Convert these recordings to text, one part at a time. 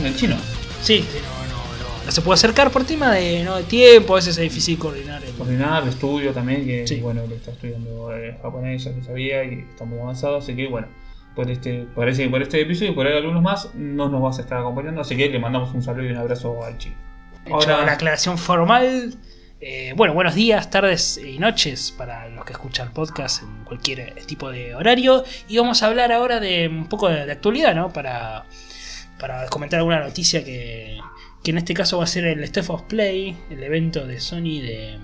haciendo el chino. Sí, no, no, no, no se puede acercar por tema de, ¿no? de tiempo, a veces es difícil coordinar. el- Coordinar, estudio también, que Sí. bueno, él está estudiando eh, japonés, ya que sabía, y está muy avanzado, así que bueno, por este, parece que por este episodio y por ahí algunos más no nos vas a estar acompañando, así que le mandamos un saludo y un abrazo al chino. Hecho Ahora- la aclaración formal. eh, bueno, buenos días, tardes y noches para los que escuchan podcast en cualquier tipo de horario. Y vamos a hablar ahora de un poco de, de actualidad, ¿no? Para, para comentar alguna noticia que, que en este caso va a ser el Step of Play, el evento de Sony de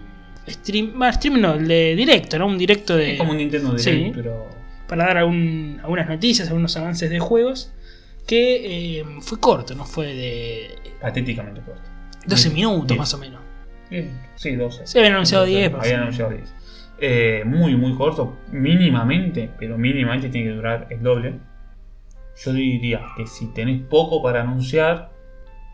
stream, más stream no, el de directo, ¿no? Un directo de... Es como un Nintendo Direct, Sí. pero para dar algún- algunas noticias, algunos avances de juegos, que eh, fue corto, no fue de patéticamente corto. 12 Bien, minutos más o menos. Bien, Sí, 12. Se habían anunciado 10, pero Habían anunciado 10. Eh, muy, muy corto, mínimamente, pero mínimamente tiene que durar el doble. Yo diría que si tenés poco para anunciar,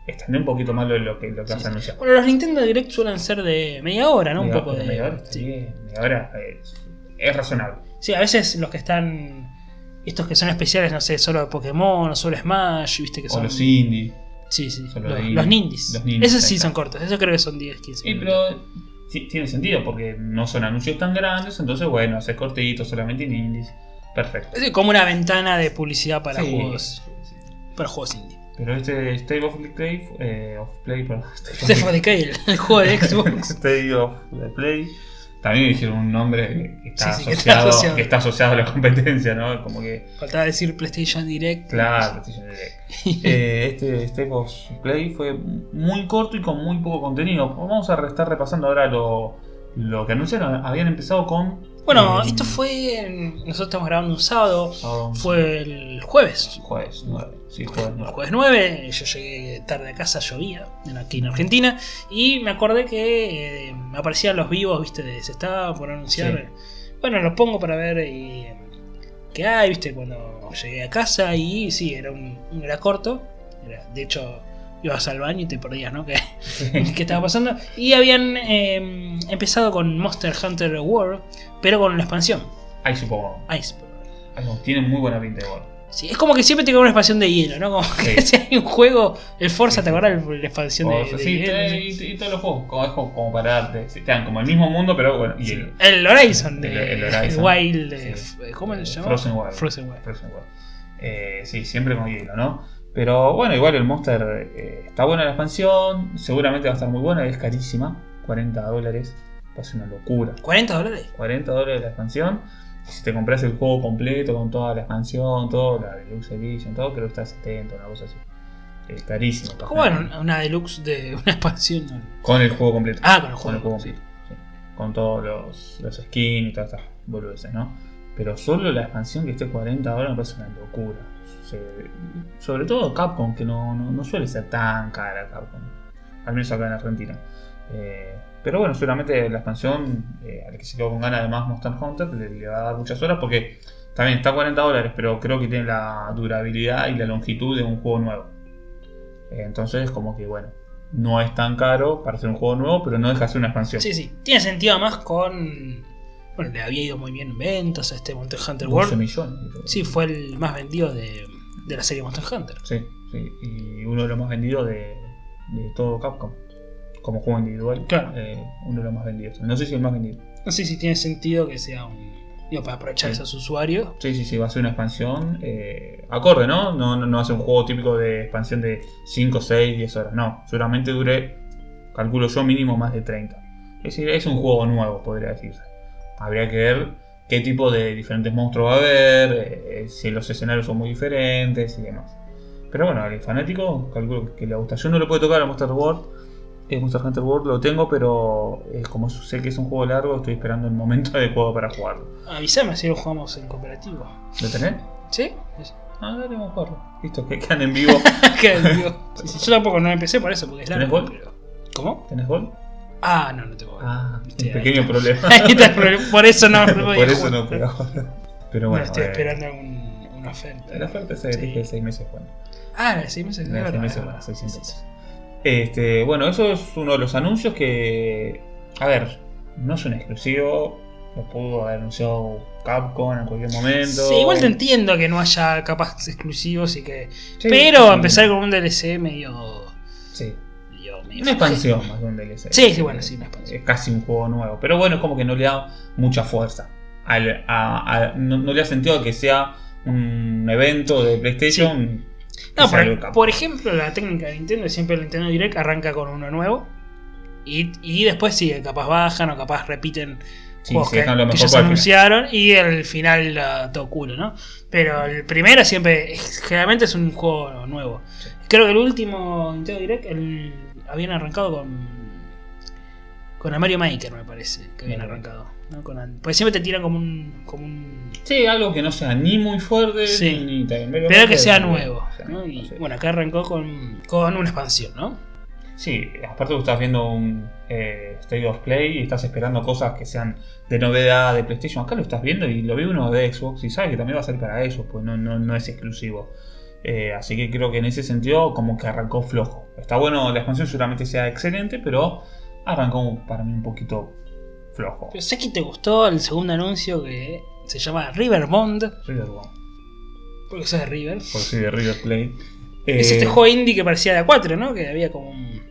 extendé un poquito más lo, lo que, lo que Sí, vas sí. a anunciar. Bueno, los Nintendo Direct suelen ser de media hora, ¿no? Un poco de. media hora, sí. media hora es, es razonable. Sí, a veces los que están. Estos que son especiales, no sé, solo de Pokémon o solo Smash, viste que O son. los indie. Sí, sí. Los, los Nindies. los Nindies, Esos sí son cortos. Esos creo que son 10, 15 Sí, minutos. pero sí, tiene sentido porque no son anuncios tan grandes, entonces bueno, haces cortitos solamente en indies. Perfecto. Es como una ventana de publicidad para Sí, juegos. Para juegos indie. Pero este State of Play, eh, of Play, perdón, State of fue de Kale, el juego de Xbox. State of the Play. También dijeron un nombre que está, Sí, sí, que está asociado, asociado. que está asociado a la competencia, ¿no? Como que, Faltaba decir PlayStation Direct. claro, PlayStation Direct. Eh, este State of Play fue muy corto y con muy poco contenido. Vamos a estar repasando ahora lo, lo que anunciaron. Habían empezado con. Bueno, eh, esto fue. Nosotros estamos grabando un sábado. sábado, Fue el jueves. Jueves 9. Sí, jueves El 9. jueves 9, yo llegué tarde a casa, llovía aquí en Argentina. Y me acordé que eh, me aparecían los vivos, viste, de, se estaba por anunciar. Bueno, los pongo para ver eh, qué hay, viste, cuando llegué a casa. Y sí, era un- era corto. Era- de hecho, ibas al baño y te perdías, ¿no? Que qué estaba pasando. Y habían eh, empezado con Monster Hunter World, pero con la expansión. Ahí supongo. Ice. Ahí no, tienen muy buena pinta de gol. Sí, es como que siempre te queda una expansión de hielo, ¿no? Como que Sí. si hay un juego, el Forza, Sí, ¿te acuerdas? La expansión de, O sea, de sí, hielo, te- y, y todos los juegos, como, es como, como para darte. Te dan como el mismo mundo, pero bueno, Sí. el, Horizon, de, El- el Horizon. Wild, f- ¿cómo Eh, se llama? Frozen Wild. Frozen Wild. Frozen Wild. Eh, sí, siempre con hielo, ¿no? Pero bueno, igual el Monster eh, está buena la expansión, seguramente va a estar muy buena, es carísima, 40 dólares, va a ser una locura. 40 dólares. 40 dólares la expansión. Si te compras el juego completo con toda la expansión, todo, la Deluxe Edition, todo, creo que está a 70, una cosa así. Es carísimo. ¿Cómo bueno, una, una deluxe de una expansión? no? Con el juego completo. Ah, con el Con juego. el juego completo. sí. Con todos los, los skins y todas estas boludeces, ¿no? Pero solo la expansión que esté 40 dólares me parece una locura. Sobre todo Capcom, que no, no, no suele ser tan cara Capcom. Al menos acá en Argentina. Eh, pero bueno, seguramente la expansión, eh, al que se quedó con ganas de más Monster Hunter, le, le va a dar muchas horas porque también está a 40 dólares, pero creo que tiene la durabilidad y la longitud de un juego nuevo. Eh, entonces, como que bueno, no es tan caro para hacer un juego nuevo, pero no deja de ser una expansión. Sí, sí. Tiene sentido más con. Bueno, le había ido muy bien en ventas a este Monster Hunter 12 World. millones. creo. Sí, fue el más vendido de, de la serie Monster Hunter. Sí, sí, y uno de los más vendidos de, de todo Capcom. Como juego individual, Claro. eh, uno de los más vendidos. No sé si el más vendido. No sé si tiene sentido que sea un. Digo, para aprovechar Sí. esos usuarios. Sí, sí, sí, va a ser una expansión eh, acorde, ¿no? No, no, no va a ser un juego típico de expansión de 5, 6, 10 horas. No, seguramente dure, calculo yo, mínimo más de 30. Es decir, es un juego nuevo, podría decirse. Habría que ver qué tipo de diferentes monstruos va a haber, eh, si los escenarios son muy diferentes y demás. Pero bueno, al fanático, calculo que le gusta. Yo no lo puedo tocar a Monster World. eh, Monster Hunter World lo tengo, pero eh, como sé que es un juego largo, estoy esperando el momento adecuado para jugarlo. Avísame si lo jugamos en cooperativo. ¿Lo tenés? ¿Sí? Ah, dale, vamos a jugarlo. Listo, que quedan en vivo. Que digo, sí, sí, yo tampoco no empecé por eso, porque es ¿Tenés largo. gol? pero- ¿Cómo? ¿Tenés gol? Ah, no, no tengo gol. Ah, un pequeño problema. Ahí está el problema. Por eso no, no Por eso no ahora. Pero No, bueno, estoy eh, esperando un- una oferta. La oferta que Sí. de 6 meses, bueno. Ah, de seis meses. La de es seis verdad, meses, es bueno, verdad. 600 Sí, sí, sí. Este, bueno, eso es uno de los anuncios que. A ver, no es un exclusivo. Lo pudo haber anunciado Capcom en cualquier momento. Sí, igual te entiendo que no haya capas exclusivos y que. Sí, pero sí. empezar con un DLC medio. Sí. Una expansión más que un DLC. Sí, sí, bueno, sí, una expansión. Es casi un juego nuevo. Pero bueno, es como que no le da mucha fuerza. Al- a- a- no, no le ha sentido que sea un evento de PlayStation. No, por, por ejemplo, la técnica de Nintendo, siempre el Nintendo Direct arranca con uno nuevo. Y, y después sí, capaz bajan o capaz repiten Sí, juegos que, lo que final. anunciaron y el final ah, todo culo, ¿no? Pero el primero siempre, generalmente es un juego nuevo. Creo que el último Nintendo Direct el- habían arrancado con con el Mario Maker, me parece, que habían arrancado. ¿no? Con porque siempre te tiran como un, como un Sí, algo que no sea ni muy fuerte Sí. ni tan. pero que sea nuevo. Y sí. bueno, acá arrancó con, con una expansión, ¿no? Sí, aparte tú estás viendo un eh, State of Play y estás esperando cosas que sean de novedad de PlayStation. Acá lo estás viendo y lo vi uno de Xbox y sabes que también va a ser para ellos, pues no, no, no es exclusivo. Eh, así que creo que en ese sentido como que arrancó flojo. Está bueno, la expansión seguramente sea excelente, pero arrancó para mí un poquito flojo. Pero sé que te gustó el segundo anuncio que se llama River Bond, River Bond, porque sos de River. por si de River Play. Es Eh, este juego indie que parecía de A4, ¿no? Que había como un-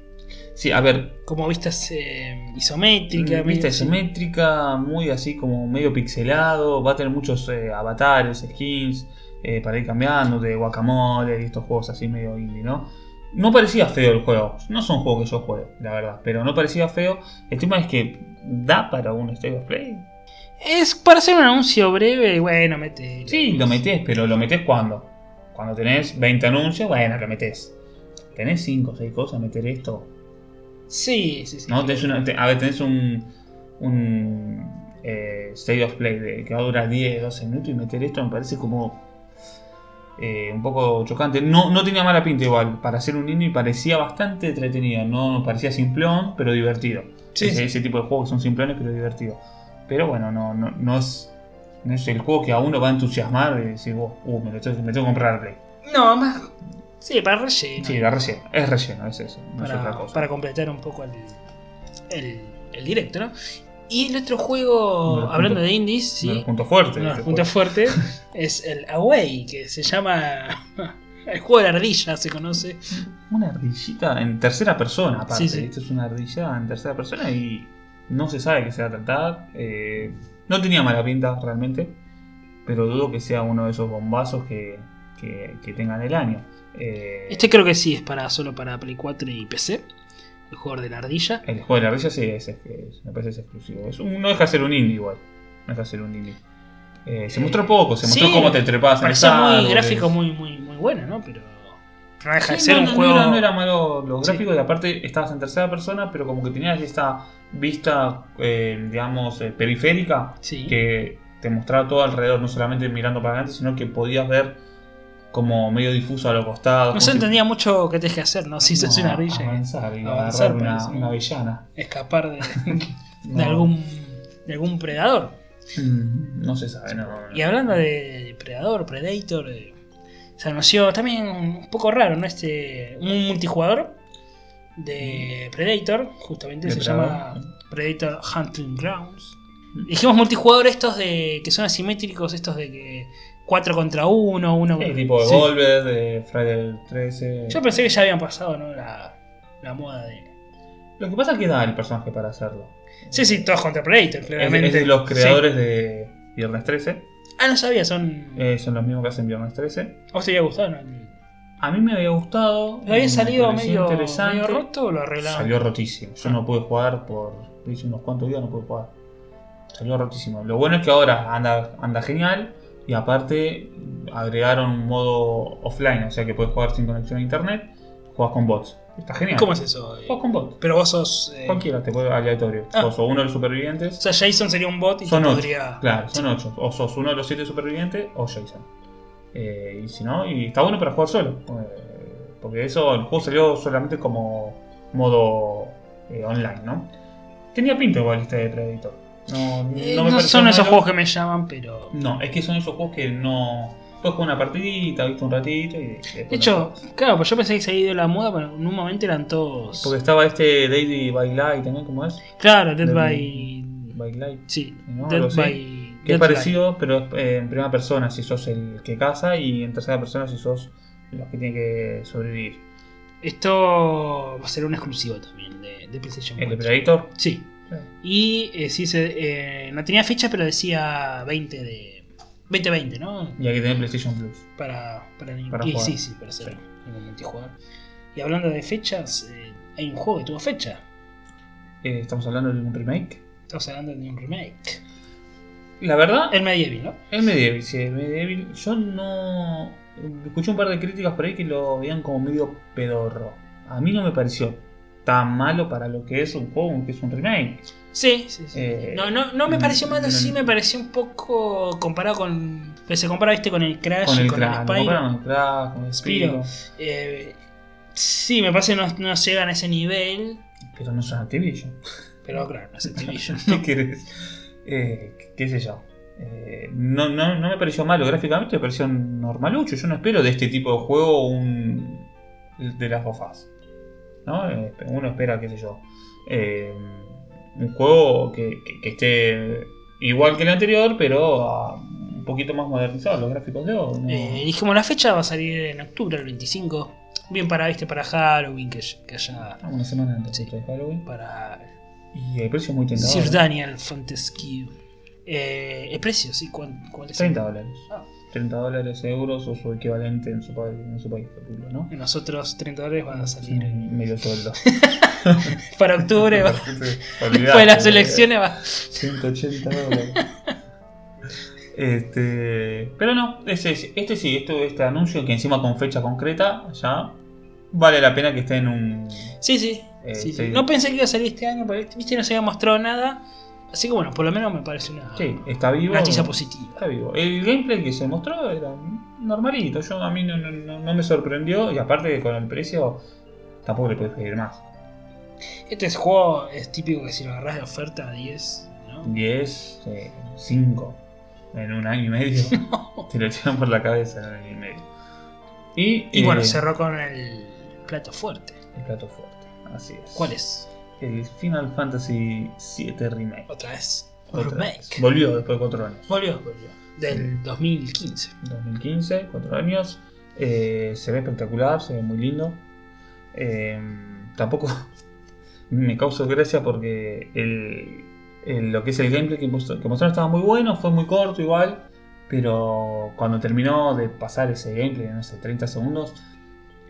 Sí, a ver, como vistas eh, isométricas. Vista medio- isométrica, muy así como medio pixelado, va a tener muchos eh, avatares, skins, eh, para ir cambiando, de guacamole y estos juegos así medio indie, ¿no? No parecía feo el juego, no son juegos que yo juego, la verdad, pero no parecía feo. El tema es que da para un State of Play. Es para hacer un anuncio breve, bueno, mete. Sí, lo metés, pero lo metés cuando. Cuando tenés 20 anuncios, bueno, lo metés. Tenés 5 o 6 cosas, meter esto, Sí, sí, sí. ¿no? Tenés una- te- a ver, tenés un, un eh, State of Play de, que va a durar 10, 12 minutos y meter esto me parece como eh, un poco chocante. No, no tenía mala pinta igual, para ser un indie parecía bastante entretenido, no parecía simplón, pero divertido. Sí, ese, sí. ese tipo de juegos son simplones pero divertidos. Pero bueno, no, no, no es, no es el juego que a uno va a entusiasmar y decir, "Wow, uh, me, lo tengo, me tengo que comprar al Play. No, más. Sí, para relleno. Sí, la relleno, es relleno, es eso, no es otra para, cosa. para completar un poco el, el, el directo, ¿no? Y el otro juego, hablando de indies, sí, este juego. fuertes es el Away, que se llama. El juego de la ardilla se conoce. Una ardillita en tercera persona, aparte. Sí, sí. Esto es una ardilla en tercera persona y no se sabe qué se va a tratar. Eh, no tenía mala pinta realmente, pero dudo que sea uno de esos bombazos que, que, que tengan el año. Eh, Este creo que sí es para solo para Play 4 y PC. El jugador de la ardilla. El juego de la ardilla sí es, es- es- me parece es exclusivo. Es un- no deja de ser un indie igual. No deja de ser un indie. Eh, se mostró poco, se mostró Sí, cómo te trepabas en Parecía muy gráfico, muy, muy, muy bueno, ¿no? Pero, no deja de ser no, un no, juego. No era, no era malo los Sí. gráficos, y aparte estabas en tercera persona, pero como que tenías esta vista, eh, digamos, eh, periférica, que te mostraba todo alrededor, no solamente mirando para adelante, sino que podías ver como medio difuso a los costados. No se si- entendía mucho qué tenés que hacer, ¿no? Si sos No, una ardilla. Avanzar y Avanzar, una, una avellana. Escapar de, de algún de algún predador. mm, No se sabe, no. no. Y hablando de Predador, Predator, eh, se anunció también un poco raro, ¿no? Este, un multijugador de Predator, justamente se llama Predator Hunting Grounds. Dijimos multijugador estos de que son asimétricos, estos de que 4 contra 1, 1 Sí, tipo de Sí. Volver, de Friday the 13. Yo pensé que ya habían pasado, ¿no? La, la moda de. Lo que pasa es que da el personaje para hacerlo. Sí, sí, todos contra Predator, Es, claramente. es de los Sí. creadores de Viernes 13. Ah, no sabía, son. Eh, son los mismos que hacen Viernes 13. ¿A vos te había gustado? No? A mí me había gustado. ¿Había me salido medio, medio roto o lo arreglaron? Salió rotísimo. Yo no pude jugar por. Hice unos cuantos días, no pude jugar. Salió rotísimo. Lo bueno es que ahora anda, anda genial. Y aparte agregaron un modo offline, o sea que puedes jugar sin conexión a internet. Juegas con bots. Está genial. ¿Cómo es eso? Juegas con bots. Pero vos sos. eh, Cualquiera, te puede aleatorio. Ah. Vos sos uno de los o supervivientes. sea, Jason sería un bot y Son te ocho. podría. Claro, son ocho. O sos uno de los siete supervivientes o Jason. Eh, y si no, y está bueno para jugar solo. eh, porque eso, el juego salió solamente como modo online, ¿no? Tenía pinta igual este de Predator. No, Eh, no no me pareció son esos juegos que me llaman, pero. No, es que son esos juegos que no. Puedes jugar una partidita, viste un ratito y. De hecho, no claro, pues yo pensé que se había ido la moda, pero en un momento eran todos. Porque estaba este Daily by Light también, ¿cómo es? Claro, Dead by by Light. Sí, ¿no? Dead by. Que es Deadlight. parecido, pero es eh, en primera persona si sos el que caza y en tercera persona si sos los que tienen que sobrevivir. Esto va a ser un exclusivo también de, de PlayStation El 4. de Predator. Sí. Y eh, sí, se, eh, no tenía fecha, pero decía 20 de. 2020, ¿no? Y hay que tener PlayStation Plus. Para, para, y jugar. sí, sí, para hacer Sí. un multijugador. Y hablando de fechas, eh, hay un juego que tuvo fecha. Eh, estamos hablando de un remake. Estamos hablando de un remake. La verdad, El Medieval, ¿no? es Medieval, sí, es Medieval. Yo no. Escuché un par de críticas por ahí que lo veían como medio pedorro. A mí no me pareció tan malo para lo que es un juego, que es un remake. Sí, sí, sí. Eh, no, no, no me pareció malo, no- sí me pareció un poco comparado con. Se compara, viste, con el Crash Con y el con Crash, el Spyro. comparan con el Crash, con el Spyro. Eh, sí, me parece que no, no llegan a ese nivel. Pero no es una Activision. Pero claro, no es Activision. ¿Qué querés? Eh, qué sé yo. Eh, no, no, no me pareció malo gráficamente, me pareció normalucho. Yo no espero de este tipo de juego un. de las bofas. ¿No? Eh, uno espera, qué sé yo. eh, un juego que, que- que esté igual que el anterior, pero un poquito más modernizado. Los gráficos de hoy. ¿no? Eh, dijimos la fecha va a salir en octubre, el 25. Bien para, viste, para Halloween, que, que haya Ah, una semana antes Sí. de Halloween. para Y el precio es muy tentador. Sir. Daniel Fontesquieu. Eh, el precio, sí, ¿cuál, cuál es? 30 dólares. Ah. 30 dólares euros o su equivalente en su país, en su país ¿no? Y Nosotros 30 dólares van a salir un medio sueldo. para octubre. va- Después de las elecciones va. 180 dólares. Este, pero no, este, este sí, este, este anuncio que encima con fecha concreta, ya vale la pena que esté en un. Sí, sí. Sí, sí. sí. No pensé que iba a salir este año, porque viste, no se había mostrado nada. Así que bueno, por lo menos me parece una, Sí, está vivo. una noticia positiva. Está vivo. El gameplay que se mostró era normalito. Yo a mí no, no- me sorprendió. Y aparte con el precio tampoco le puedes pedir más. Este juego es típico que si lo agarras de oferta a 10, ¿no? 10, 5 en un año y medio. Te lo tiran por la cabeza en un año y medio. Y, Y bueno, eh, cerró con el plato fuerte. el plato fuerte. Así es. ¿Cuál es? El Final Fantasy VII Remake. Otra vez. Otra Remake. vez. Volvió después de 4 años. Volvió, volvió. Del 2015. 2015, 4 años. Eh, se ve espectacular, se ve muy lindo. Eh, tampoco me causó gracia porque el, el- lo que es el gameplay que, mostró- que mostraron estaba muy bueno, fue muy corto igual. Pero cuando terminó de pasar ese gameplay, no sé, 30 segundos,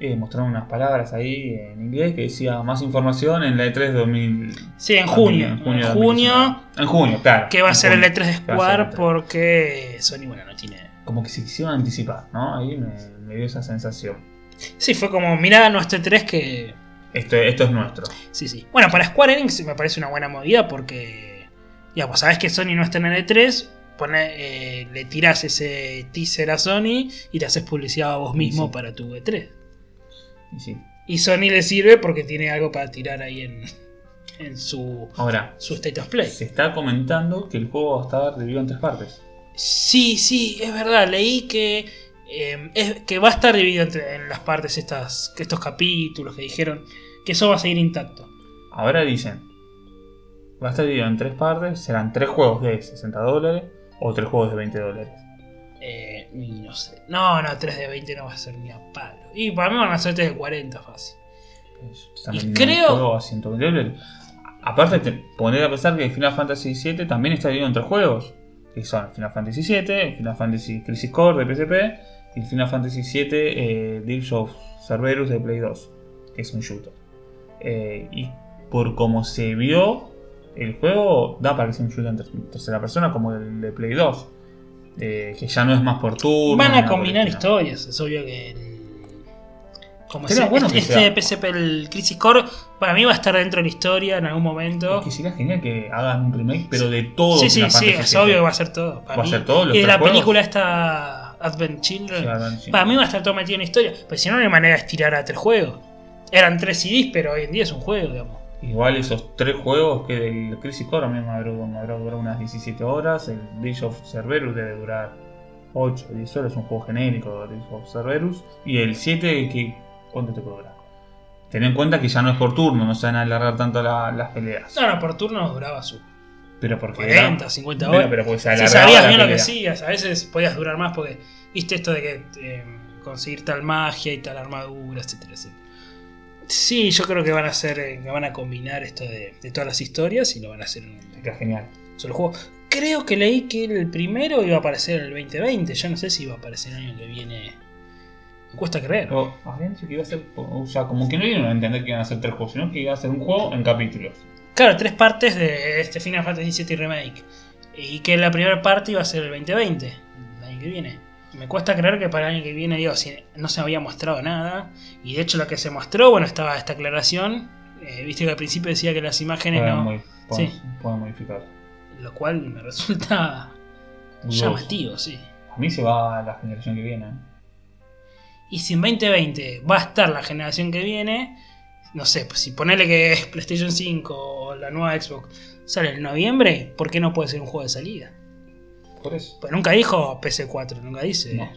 eh, mostraron unas palabras ahí en inglés que decía más información en la E E3 2000. Sí, en junio. En junio, 2019. En junio, claro. que va a ser el junio. E3 de Square E3. porque Sony, bueno, no tiene. Como que se quisieron anticipar, ¿no? Ahí me, me dio esa sensación. Sí, fue como, mirá nuestro E3 que. Esto, esto es nuestro. Sí, sí. Bueno, para Square Enix me parece una buena movida porque. Digamos, sabes que Sony no está en el E3. pone, eh, le tiras ese teaser a Sony y te haces publicidad a vos mismo Sí. para tu E3. Y sí. Y Sony le sirve porque tiene algo para tirar ahí en, en su, Ahora, su State of Play. se está comentando que el juego va a estar dividido en tres partes. Sí, sí, es verdad. Leí que, eh, es- que va a estar dividido entre- en las partes estas, estos capítulos que dijeron que eso va a seguir intacto. Ahora dicen, va a estar dividido en tres partes, serán tres juegos de 60 dólares o tres juegos de 20 dólares. Eh, y no sé. No, no, 3 de 20 no va a ser ni a palo. Y para mí van a ser 3 de 40 fácil. Y creo- a 120 dólares. Aparte, te poner a pensar que Final Fantasy VII también está dividido en tres juegos. Que son Final Fantasy VII, Final Fantasy Crisis Core de PSP y el Final Fantasy VII eh, Dirge of Cerberus de Play 2, que es un shooter. Eh, y por como se vio, el juego da para que sea un shooter en ter- tercera persona como el de Play 2. Eh, que ya no es más por turno. Van a combinar historias. Es obvio que. el- como Sería ese- bueno este, que sea. este PSP, el Crisis Core, para mí va a estar dentro de la historia en algún momento. Es que sería genial que hagan un remake, pero de todo. Sí, sí, sí, es obvio que va a ser todo. Para Va a ser todo, los Y de la juegos. película esta Advent Children. Sí, Advent Children. Para mí va a estar todo metido en la historia. Pues si no, no hay manera de estirar a tres juegos. Eran tres CDs, pero hoy en día es un juego, digamos. Igual esos tres juegos que el Crisis Core me habrá, me habrá durado unas 17 horas, el Dish of Cerberus debe durar 8 o 10 horas, es un juego genérico Dish of Cerberus, y el 7, que, ¿cuánto te puede durar? Ten en cuenta que ya no es por turno, no se van a alargar tanto la- las peleas. No, no, por turno duraba su. Pero porque. 40, 50 Bueno, horas. pero porque se Si sabías bien lo que hacías, a veces podías durar más porque viste esto de que eh, conseguir tal magia y tal armadura, etcétera, etcétera. Sí, yo creo que van a hacer, eh, que van a combinar esto de, de todas las historias y lo van a hacer en un genial. solo juego. Creo que leí que el primero iba a aparecer en el 2020, yo no sé si iba a aparecer el año que viene. Me cuesta creer. Pero habían dicho que iba a ser. O sea, como que no dieron a entender que iban a ser tres juegos, sino que iba a ser un juego en capítulos. Claro, tres partes de este Final Fantasy VII Remake. Y que la primera parte iba a ser el 2020, el año que viene. Me cuesta creer que para el año que viene, digo, si no se había mostrado nada. Y de hecho lo que se mostró, bueno, estaba esta aclaración. eh, Viste que al principio decía que las imágenes Pueden, no... modi- pueden- Sí. pueden modificar. Lo cual me resulta Dudoso. llamativo, sí. A mí se va a la generación que viene. ¿eh? Y si en 2020 va a estar la generación que viene, no sé, pues si ponele que es PlayStation 5 o la nueva Xbox sale en noviembre, ¿por qué no puede ser un juego de salida? Por eso. Pues nunca dijo PC4, nunca dice. No.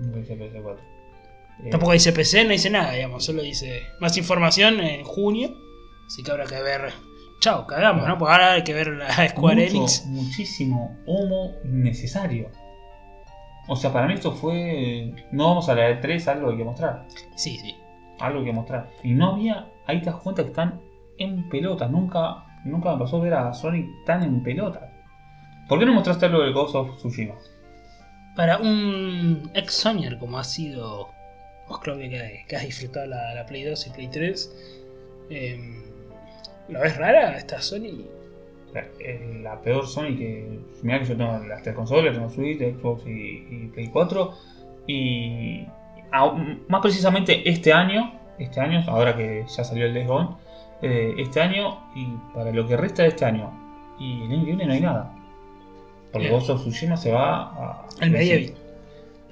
Nunca hice PS4. Eh, Tampoco dice PC, no dice nada, digamos, solo dice más información en junio. Así que habrá que ver. Chao, cagamos, ¿no? Pues ahora hay que ver la Square mucho, Enix. Muchísimo humo innecesario. O sea, para mí esto fue. No vamos a la de 3, algo hay que mostrar. Sí, sí. Algo hay que mostrar. Y no había. Ahí te das cuenta que están en pelotas. Nunca, nunca me pasó ver a Sonic tan en pelotas. ¿Por qué no mostraste algo del Ghost of Tsushima? Para un ex Sonyer como ha sido vos, Claudia, que, que has disfrutado la, la Play 2 y Play 3, eh, ¿lo ves rara esta Sony? La, eh, la peor Sony que. Mira que yo tengo las tres consolas, tengo Switch, Xbox y, y Play 4. Y. más precisamente este año. Este año, ahora que ya salió el Days Gone. eh, este año y para lo que resta de este año. Y el año que viene no hay nada. Porque. Ghost of Tsushima se va a. El Medieval.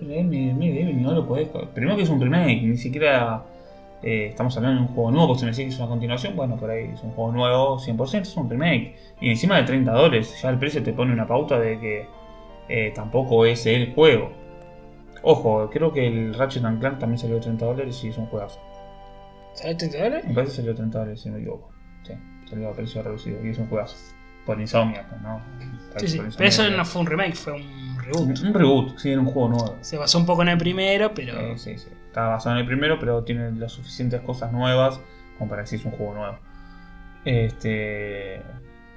El Medieval no lo podés. Primero que es un remake, ni siquiera. eh, estamos hablando de un juego nuevo, porque si me decís que es una continuación, bueno, por ahí es un juego nuevo 100%, es un remake. Y encima de 30 dólares, ya el precio te pone una pauta de que eh, tampoco es el juego. Ojo, creo que el Ratchet and Clank también salió de 30 dólares y es un juegazo. ¿Sale 30 dólares? Me parece que salió de 30 dólares, si no me equivoco. Sí, salió a precio reducido y es un juegazo. Por Insomniac, ¿no? Sí, sí. Por Pero eso no fue un remake, fue un reboot. Un reboot, sí, era un juego nuevo. Se basó un poco en el primero, pero. Eh, sí, sí. Está basado en el primero, pero tiene las suficientes cosas nuevas como para decir es un juego nuevo. Este.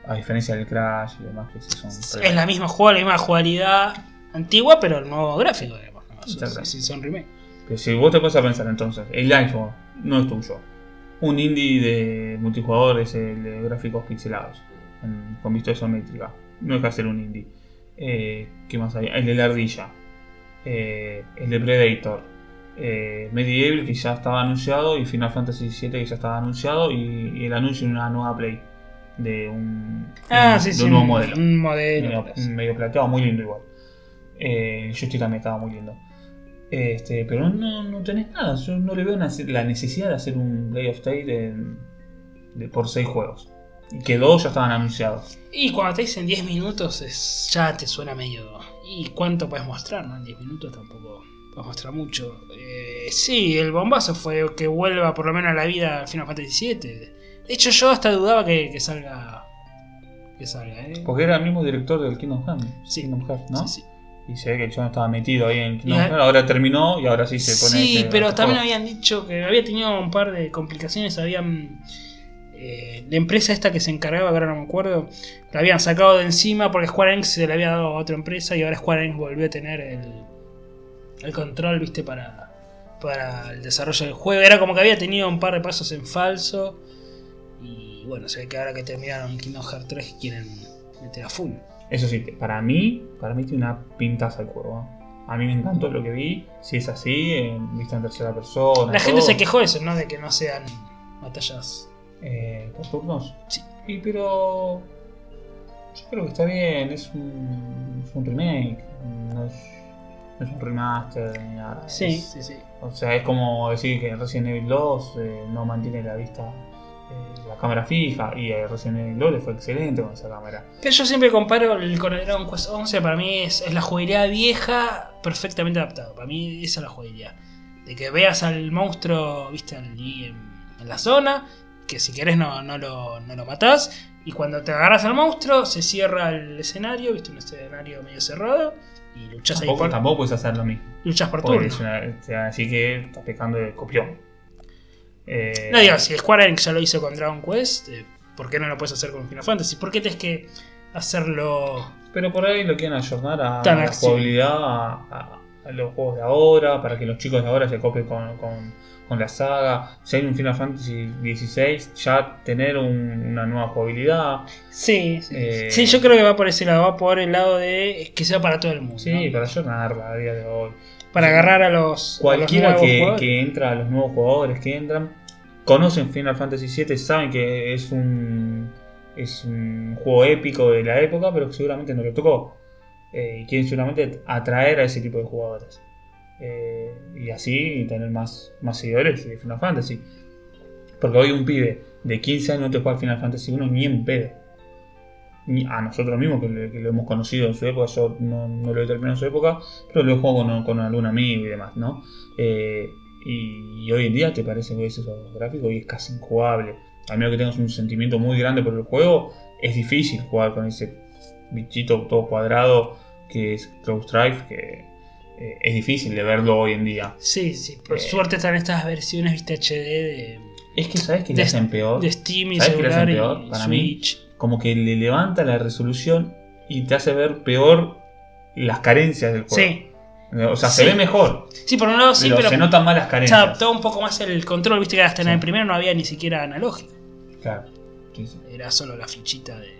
A diferencia del Crash y demás, que sí son. Es la misma juego, la misma jugabilidad antigua, pero el nuevo gráfico, digamos. ¿no? Sí, sí, son remake. Pero si vos te pones a pensar entonces, el iPhone no es tuyo. Un indie de multijugador es el de gráficos pixelados, en- con vista isométrica. No deja de ser un indie. Eh, ¿Qué más? El de la ardilla. Eh, el de Predator. Eh, Medieval que ya estaba anunciado y Final Fantasy VII que ya estaba anunciado y, y el anuncio de una nueva Play. De un, Ah, de sí, un sí. nuevo un- modelo. Un modelo. medio, plateado, muy lindo igual. Eh, el joystick también estaba muy lindo. Este, pero no, no tenés nada. Yo no le veo una- la necesidad de hacer un Day of State de, de- por 6 juegos. Y que dos ya estaban anunciados. Y cuando te dicen 10 minutos, es, ya te suena medio. ¿Y cuánto puedes mostrar? ¿no? En 10 minutos tampoco puedes mostrar mucho. Eh, sí, el bombazo fue que vuelva por lo menos a la vida Final Fantasy VII. De hecho, yo hasta dudaba que, que salga. Que salga, ¿eh? Porque era el mismo director del Kingdom Hearts. Sí. Kingdom Hearts, ¿no? Sí, sí. Y se ve que el chabón estaba metido ahí en Kingdom Hearts. Ahora terminó y ahora sí se pone. Sí, este- pero este también juego. habían dicho que había tenido un par de complicaciones. Habían. Eh, la empresa esta que se encargaba, ahora no me acuerdo, la habían sacado de encima porque Square Enix se la había dado a otra empresa y ahora Square Enix volvió a tener el, el control, viste, para, para el desarrollo del juego. Era como que había tenido un par de pasos en falso. Y bueno, se ve que ahora que terminaron Kingdom Hearts 3 quieren meter a full. Eso sí, para mí, para mí tiene una pintaza el juego. A mí me encantó lo que vi. Si es así, en vista en tercera persona. La gente se quejó de eso, ¿no? De que no sean batallas. Eh, ¿Por turnos? Sí. Y pero. Yo creo que está bien, es un, es un remake, no es, no es un remaster ni nada. Sí, Es- sí, sí. o sea, es como decir que Resident Evil 2 eh, no mantiene la vista, eh, la cámara fija, y eh, Resident Evil 2 le fue excelente con esa cámara. Pero yo siempre comparo el con el Dragon Quest 11, para mí es, es la jugabilidad vieja perfectamente adaptada. Para mí esa es la jugabilidad. De que veas al monstruo, viste, allí en, en la zona, que si querés no, no, lo, no lo matás, Y cuando te agarras al monstruo, se cierra el escenario, viste, un escenario medio cerrado, y luchas ahí Tampoco, por, tampoco puedes hacer lo mismo. luchas por turno. o sea, así que estás pecando de copión. Eh, No digo, si Square Enix ya lo hizo con Dragon Quest, eh, ¿por qué no lo puedes hacer con Final Fantasy? ¿Por qué tienes que hacerlo Pero por ahí lo quieren ayornar a, la jugabilidad a, a- a los juegos de ahora, para que los chicos de ahora se copien con, con- con la saga. Si hay un Final Fantasy XVI, ya tener un- una nueva jugabilidad. Sí, sí. Eh, Sí, yo creo que va por ese lado, va por el lado de que sea para todo el mundo. Sí, ¿no? para ayornarla a día de hoy. Para agarrar a los, a Cualquiera los que entra a los nuevos jugadores que entran, conocen Final Fantasy VII, saben que es un, es un juego épico de la época, pero que seguramente no lo tocó. Eh, y quieren seguramente atraer a ese tipo de jugadores. Eh, y así tener más, más seguidores de Final Fantasy. Porque hoy un pibe de 15 años no te juega al Final Fantasy 1 ni en pedo. A nosotros mismos, que, lo hemos conocido en su época, yo no, no lo he terminado en su época, pero lo juego con, con algún amigo y demás, ¿no? Eh, y, hoy en día te parece que ves esos gráficos y es casi injugable. A menos que tengas un sentimiento muy grande por el juego, es difícil jugar con ese bichito todo cuadrado que es Cloud Strife, que eh, es difícil de verlo hoy en día. Sí, sí, por Eh. suerte están estas versiones, viste, HD de, Es que, ¿sabes qué le hacen peor? de Steam y ¿Sabes qué le hacen celular peor y para mí? Como que le levanta la resolución y te hace ver peor las carencias del juego. Sí, O sea, Sí. se ve mejor, sí, por un lado sí, pero, pero se notan más las se carencias. adaptó un poco más el control, viste que hasta en el primero no había ni siquiera analógico, Claro. Sí. era solo la fichita de...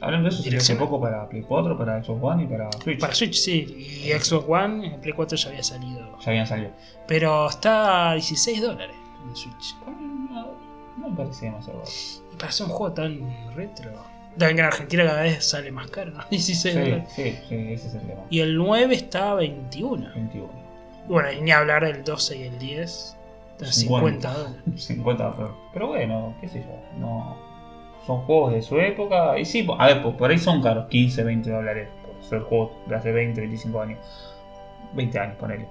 Hablando de eso, salió hace poco para Play 4, para Xbox One y para Switch. Para Switch, sí, y Xbox One, en Play 4 ya había salido. Ya habían salido. Pero está a 16 dólares en Switch. No, no me parece demasiado barato. Y para ser un juego tan retro. También que en Argentina cada vez sale más caro, ¿no? 16 Sí, dólares. sí, sí, ese es el tema. Y el 9 está a 21. 21. Bueno, y ni hablar del 12 y el 10. Está a 50 dólares. 50, pero, pero bueno, qué sé yo. No, son juegos de su época. Y sí, a ver, pues por ahí son caros, 15, 20 dólares por ser juegos de hace 20, 25 años. 20 años, ponele.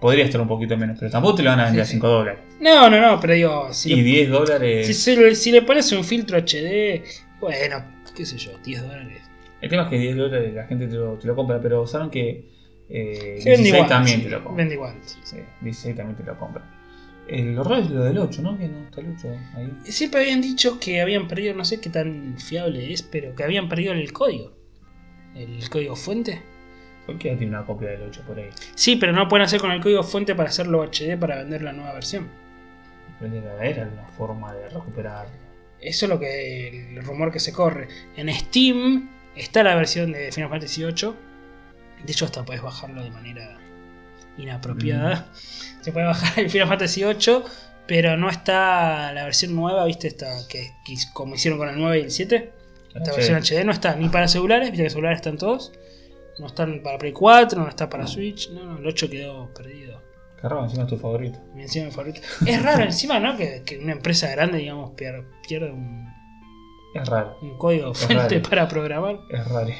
Podría estar un poquito menos, pero tampoco te lo van a vender a Sí, sí. 5 dólares. No, no, no, pero digo, si, y le, 10 dólares. si, si le pones un filtro HD, bueno, qué sé yo, 10 dólares. El tema es que 10 dólares la gente te lo, te lo compra, pero saben que eh, Se vende 16 igual. también te lo compra. Vende igual. Sí, 16 también te lo compra. El horror es lo del 8, ¿no? Que no está el 8 ahí. Siempre habían dicho que habían perdido, no sé qué tan fiable es, pero que habían perdido el código. El código fuente. Cualquiera tiene una copia del 8 por ahí. Sí, pero no pueden hacer con el código fuente para hacerlo HD para vender la nueva versión. Pero era, era una forma de recuperar. Eso es lo que el rumor que se corre. En Steam está la versión de Final Fantasy VIII. De hecho, hasta puedes bajarlo de manera inapropiada. Se puede bajar el Final Fantasy VIII, pero no está la versión nueva, ¿viste? Esta que, que como hicieron con el 9 y el 7. Esta Sí. versión HD no está ni para celulares, viste que celulares están todos. No están para Play 4, no está para Switch. No, no, el 8 quedó perdido. Caramba, encima es tu favorito. Encima mi favorito. Es raro encima, ¿no? Que, que una empresa grande, digamos, pier- pierde un, Es raro. un código Es fuente raro. para programar. Es raro.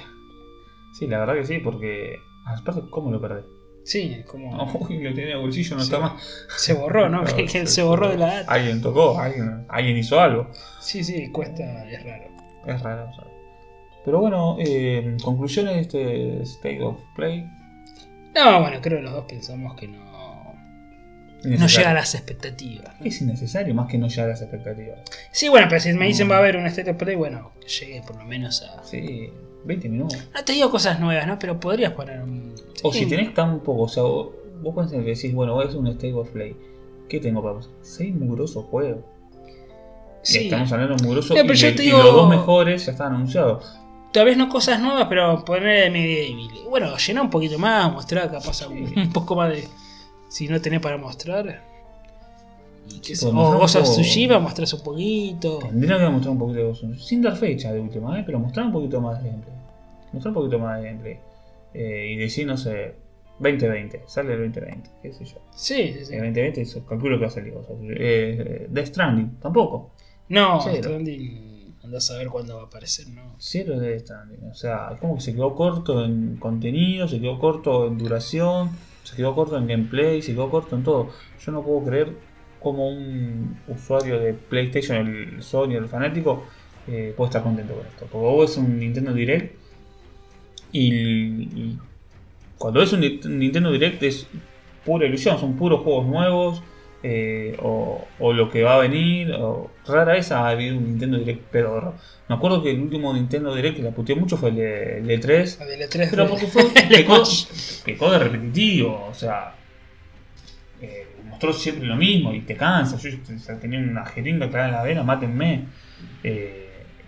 Sí, la verdad que sí, porque. Aparte, ¿cómo lo perdés? Sí, como Uy, lo tenía en el bolsillo, no Sí. está más. se borró, ¿no? que, que se borró de la data. Alguien tocó, alguien, alguien hizo algo. Sí, sí, cuesta, es raro. Es raro, es raro. Pero bueno, eh, conclusiones de este State of Play. No, bueno, creo que los dos pensamos que no, no llega a las expectativas. Es innecesario más que no llegar a las expectativas. Sí, bueno, pero si me dicen No. va a haber un State of Play, bueno, que llegue por lo menos a. Sí, 20 minutos. No te digo cosas nuevas, ¿no? Pero podrías poner un. O sí, si tenés tan poco, o sea, vos, vos pensás que decís, bueno, voy a hacer un State of Play. ¿Qué tengo para vos? 6 mugrosos juegos. Sí, estamos hablando de mugrosos No, pero y, yo de- te y los dos mejores ya están anunciados. tal vez no cosas nuevas, pero poner Medieval. Bueno, llenar un poquito más, mostrar capaz un, Sí. poco más de. Si no tenés para mostrar. Sí, o Ghost of Tsushima, mostrás un poquito. Tendría que mostrar un poquito de Sin dar fecha de última, ¿eh? pero mostrar un poquito más de gameplay. Mostrar un poquito más de gameplay. Eh, y decir, no sé, 2020. Sale el 2020, qué sé yo. Sí, sí, sí. El 2020 eso, calculo que va a salir Tsushima. Eh, Death Stranding, tampoco. No, Cero. Stranding, andás a ver cuándo va a aparecer, ¿no? Cero de Death Stranding. O sea, es como que se quedó corto en contenido, se quedó corto en duración, se quedó corto en gameplay, se quedó corto en todo. Yo no puedo creer como un usuario de PlayStation, el Sony, el fanático, eh, puedo estar contento con esto. Porque vos ves un Nintendo Direct y, cuando ves un Ni- Nintendo Direct es pura ilusión, son puros juegos nuevos eh, o, o lo que va a venir. O, rara vez ha habido un Nintendo Direct pedorro. Me acuerdo que el último Nintendo Direct que la puteó mucho fue el de, el de 3. La del E3 Pero porque fue, pecó, pecó de repetitivo, o sea, eh, mostró siempre lo mismo y te cansa. Yo tenía una jeringa clavada en la vena, mátenme. Eh,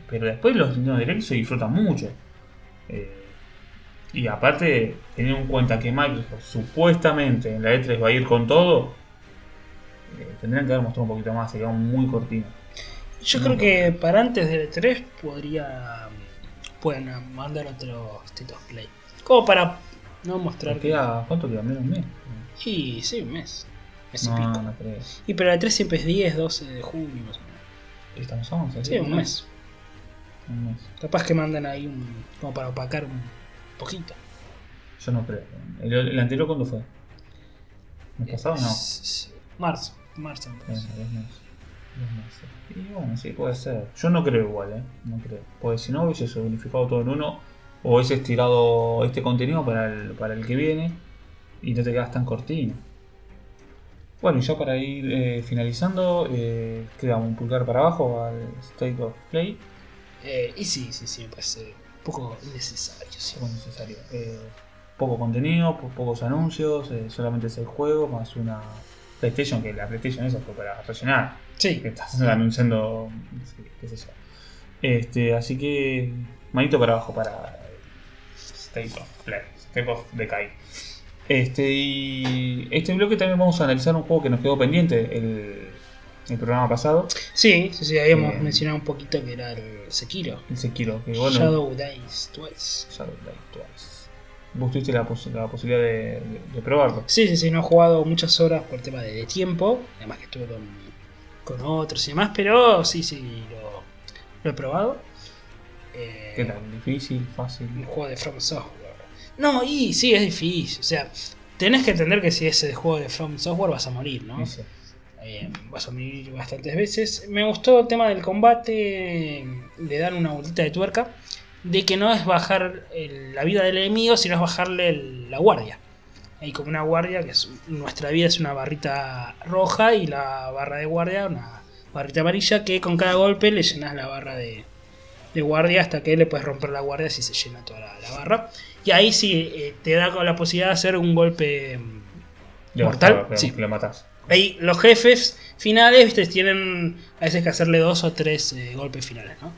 pero después los Nintendo Direct se disfrutan mucho. Eh, y aparte, teniendo en cuenta que Microsoft supuestamente en la E3 va a ir con todo, eh, tendrían que haber mostrado un poquito más, se quedó muy cortino. Yo creo que para antes del E3 podría. Pueden mandar otro State of Play. Como para no mostrar que. Queda, ¿Cuánto queda? ¿Menos un mes? Sí, sí, un mes. Mes y No, pico. no. Y pero el E3 siempre es 10, 12 de junio más o menos. ¿Estamos a 11? Sí, un mes. Un mes. Capaz que mandan ahí un. como para opacar un poquito. Yo no creo. ¿El, el anterior cuándo fue? ¿El pasado no? Marzo. Marzo. me Bueno. Y bueno, sí, puede ser. Yo no creo igual, ¿eh? No creo. Porque si no hubiese unificado todo en uno, o hubiese estirado este contenido para el, para el que viene, y no te quedas tan cortino. Bueno, y ya para ir eh, finalizando, eh, queda un pulgar para abajo al State of Play. Eh, y sí, sí, sí, me parece poco innecesario. sí. Poco necesario. Eh, poco contenido, po- pocos anuncios, eh, solamente es el juego, más una PlayStation, que la PlayStation esa fue para rellenar. Sí, que estás anunciando, sí, qué sé yo. Este, así que manito para abajo para State of Play, State of Decay. Este, y este bloque también vamos a analizar un juego que nos quedó pendiente el, el programa pasado, sí, sí, sí, habíamos Eh, mencionado un poquito que era el Sekiro. el Sekiro, que bueno, Shadow Dice Twice. Shadow Die Twice. Vos tuviste la, pos- la posibilidad de, de- de probarlo. Sí, sí, sí, no he jugado muchas horas por tema de, de tiempo, además que estuve con, con otros y demás, pero sí, sí, lo, lo he probado. Eh, ¿Qué tal? ¿Difícil? ¿Fácil? Un juego de From Software. No, y sí, es difícil, o sea, tenés que entender que si es el juego de From Software vas a morir, ¿no? Dice. Eh, vas a morir bastantes veces. Me gustó el tema del combate, le dan una vueltita de tuerca, de que no es bajar el- la vida del enemigo, sino es bajarle el- la guardia. Hay como una guardia, que es, nuestra vida es una barrita roja y la barra de guardia una barrita amarilla, que con cada golpe le llenas la barra de, de guardia hasta que le puedes romper la guardia si se llena toda la, la barra. Y ahí sí eh, te da la posibilidad de hacer un golpe mm, mortal. Sí. Lo matás. Ahí los jefes finales, viste, tienen a veces que hacerle dos o tres eh, golpes finales, ¿no?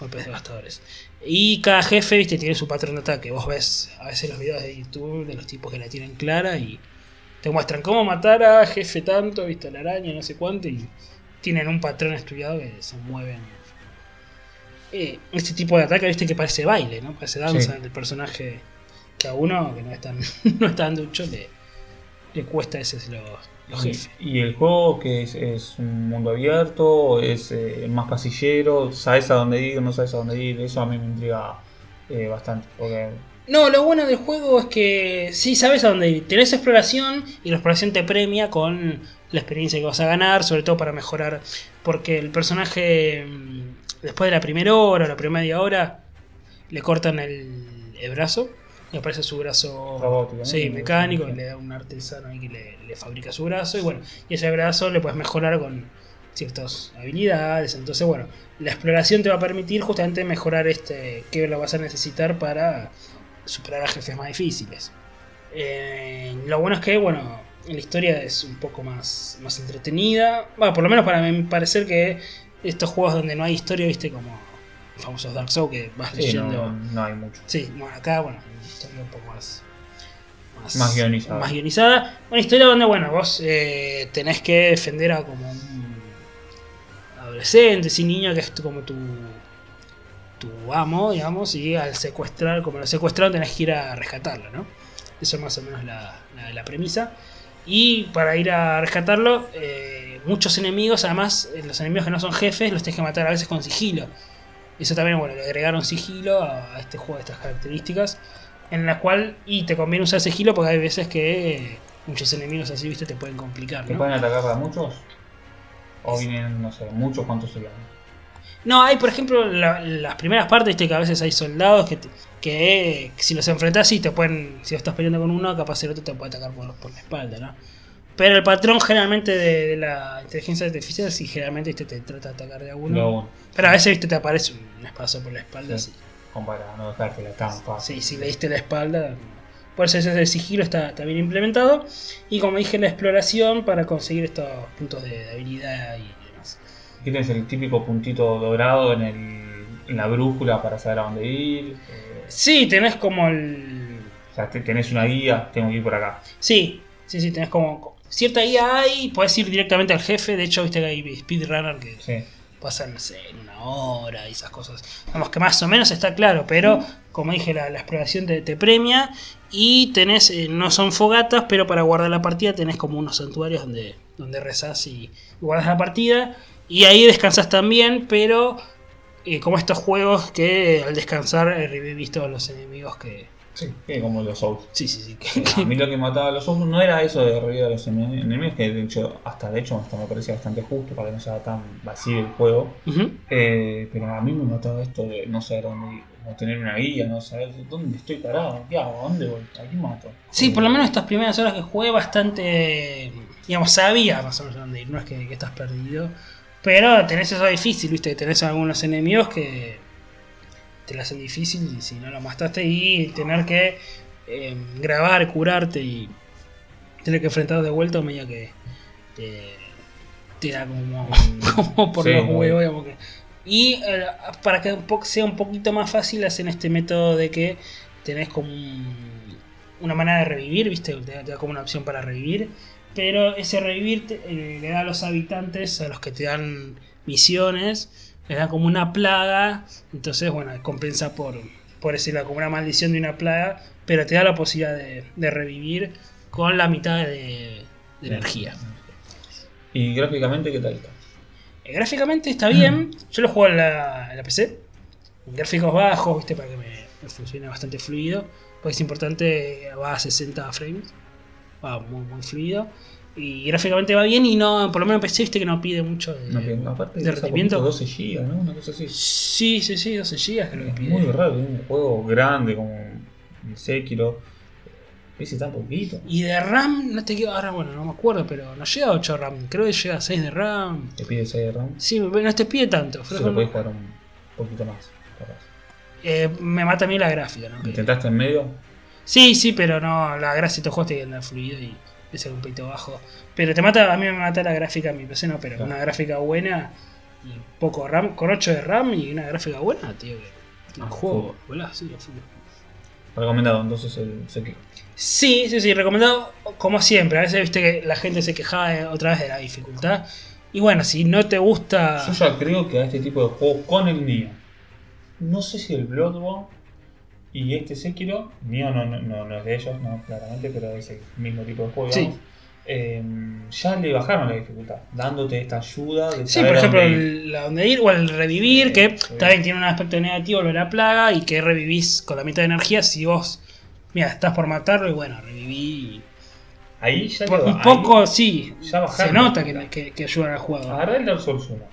Golpes devastadores. Y cada jefe, viste, tiene su patrón de ataque. Vos ves a veces los videos de YouTube de los tipos que la tienen clara y te muestran cómo matar a jefe tanto, viste, la araña, no sé cuánto, y tienen un patrón estudiado que se mueven. Eh, este tipo de ataque, viste, que parece baile, ¿no? Parece danza Sí. del personaje que a uno, que no es tan, no es tan ducho, le, le cuesta ese los Y, el juego que es, es un mundo abierto, es eh, más pasillero, sabes a dónde ir, no sabes a dónde ir, eso a mí me intriga eh, bastante. Porque No, lo bueno del juego es que sí sabes a dónde ir. Tenés exploración y la exploración te premia con la experiencia que vas a ganar, sobre todo para mejorar. Porque el personaje, mm, después de la primera hora o la primera media hora, le cortan el, el brazo y aparece su brazo Robótico, ¿no? sí, mecánico, y le da un artesano ahí que le, le fabrica su brazo. Y bueno, y ese brazo le puedes mejorar con ciertas habilidades. Entonces, bueno, la exploración te va a permitir justamente mejorar este que lo vas a necesitar para superar a jefes más difíciles. Eh, lo bueno es que, bueno, la historia es un poco más, más entretenida. Bueno, por lo menos para mi parecer que estos juegos donde no hay historia, viste, como famosos Dark Souls, que vas sí, leyendo. no, no hay mucho. Sí, bueno, acá, bueno, una historia un poco más. Más guionizada. Más guionizada. Una historia donde, bueno, vos eh, tenés que defender a como un adolescente, sin niño, que es como tu. tu amo, digamos, y al secuestrar, como lo secuestraron, tenés que ir a rescatarlo, ¿no? Eso es más o menos la, la- la premisa. Y para ir a rescatarlo, eh, muchos enemigos, además, los enemigos que no son jefes, los tenés que matar a veces con sigilo. Eso también, bueno, le agregaron sigilo a, este juego de estas características. En la cual, y te conviene usar sigilo porque hay veces que eh, muchos enemigos así, viste, te pueden complicar. ¿Te ¿no? pueden atacar a muchos? ¿O vienen, no sé, muchos cuántos serían? No, hay por ejemplo la- las primeras partes, viste que a veces hay soldados que, te- que eh, si los enfrentas sí te pueden, si estás peleando con uno, capaz el otro te puede atacar por, por la espalda, ¿no? Pero el patrón generalmente de, de la inteligencia artificial sí generalmente viste, te trata de atacar de a uno. Luego, Pero a veces viste te aparece un espacio por la espalda, Sí. sí. como para no dejarte la fácil. Sí, si le diste la espalda. Por eso ese sigilo está, está bien implementado. Y como dije, la exploración para conseguir estos puntos de, habilidad y demás. Aquí tienes el típico puntito dorado en, el, en la brújula para saber a dónde ir. eh, Sí, tenés como el. o sea, te- tenés una guía, tengo que ir por acá. Sí, sí, sí, tenés como. Cierta guía hay, podés ir directamente al jefe. De hecho, viste que hay speedrunner que Sí. pasan, no sé, en una hora y esas cosas. Vamos, que más o menos está claro, pero como dije, la, la exploración te, te premia. Y tenés, eh, no son fogatas, pero para guardar la partida tenés como unos santuarios donde, donde rezás y, guardas la partida. Y ahí descansas también, pero eh, como estos juegos que al descansar eh, revivís todos los enemigos que... Sí. como los Souls. Sí, sí, sí. Eh, que- A mí lo que mataba a los Souls no era eso de revivir a los enemigos, que de hecho, hasta de hecho hasta me parecía bastante justo para que no sea tan vacío el juego. Eh, pero a mí me mataba esto de no saber dónde ir, no tener una guía, no saber dónde estoy parado, qué hago, dónde voy, a quién mato. Sí, por lo menos estas primeras horas que jugué bastante, digamos, sabía más o menos dónde ir, no es que, que estás perdido, pero tenés eso difícil, viste, tenés algunos enemigos que te la hacen difícil si no lo mataste y tener que eh, grabar, curarte y tener que enfrentar de vuelta a medida que te, te da como, como por Sí, los huevos, digamos que... Y eh, para que sea un poquito más fácil hacen este método de que tenés como un- una manera de revivir, ¿viste? Te da, te da como una opción para revivir. Pero ese revivir te- eh, le da a los habitantes, a los que te dan misiones, les da como una plaga. Entonces, bueno, compensa por, por decirlo, como una maldición de una plaga. Pero te da la posibilidad de, de revivir con la mitad de, de energía. Y gráficamente, ¿qué tal está? Eh, gráficamente está bien. Yo lo juego en la, en la PC. En gráficos bajos, ¿viste? Para que me, me funcione bastante fluido. Porque es importante, va a 60 frames. Va muy, muy fluido. Y gráficamente va bien y no, por lo menos viste que no pide mucho de, No, que aparte de rendimiento. poquito, 12 GB, ¿no? Una cosa así. Sí, sí, sí, 12 GB creo que Es pide. muy raro, un juego grande como el Sekiro. Pese tan poquito. Y de RAM, no te quedo ahora, bueno, no me acuerdo, pero no llega a 8 RAM. Creo que llega a 6 de RAM. Te pide 6 de RAM. Sí, no te pide tanto. Se lo podés jugar un poquito más. capaz. Eh, me mata a mí la gráfica, ¿no? Que- ¿Intentaste en medio? Sí, sí, pero no, la gracia de estos juegos tiene que andar fluido y es un poquito bajo. Pero te mata, a mí me mata la gráfica mi PC, no, pero Claro. una gráfica buena y poco RAM, con 8 de RAM y una gráfica buena, tío, que el Ah, juego, volá, sí, a. Recomendado entonces el Sekiro. Sí, sí, sí, recomendado como siempre. A veces viste que la gente se quejaba de- otra vez de la dificultad. Y bueno, si no te gusta. Yo ya creo que a este tipo de juegos con el Nio, no sé si el Bloodborne y este Sekiro, Nio no, no, no, no es de ellos, no, claramente, pero es el mismo tipo de juego, Sí. eh, ya le bajaron la dificultad, dándote esta ayuda de Sí, por ejemplo, dónde ir. el, la donde ir o el revivir, Sí, que sí. también tiene un aspecto negativo, volver a plaga, y que revivís con la mitad de energía si vos, mira, estás por matarlo y bueno, reviví. Ahí ya Por- un ahí poco, sí, ya bajaron se la nota que, que, que ayudan al juego. Agarrá el Dark Souls 1.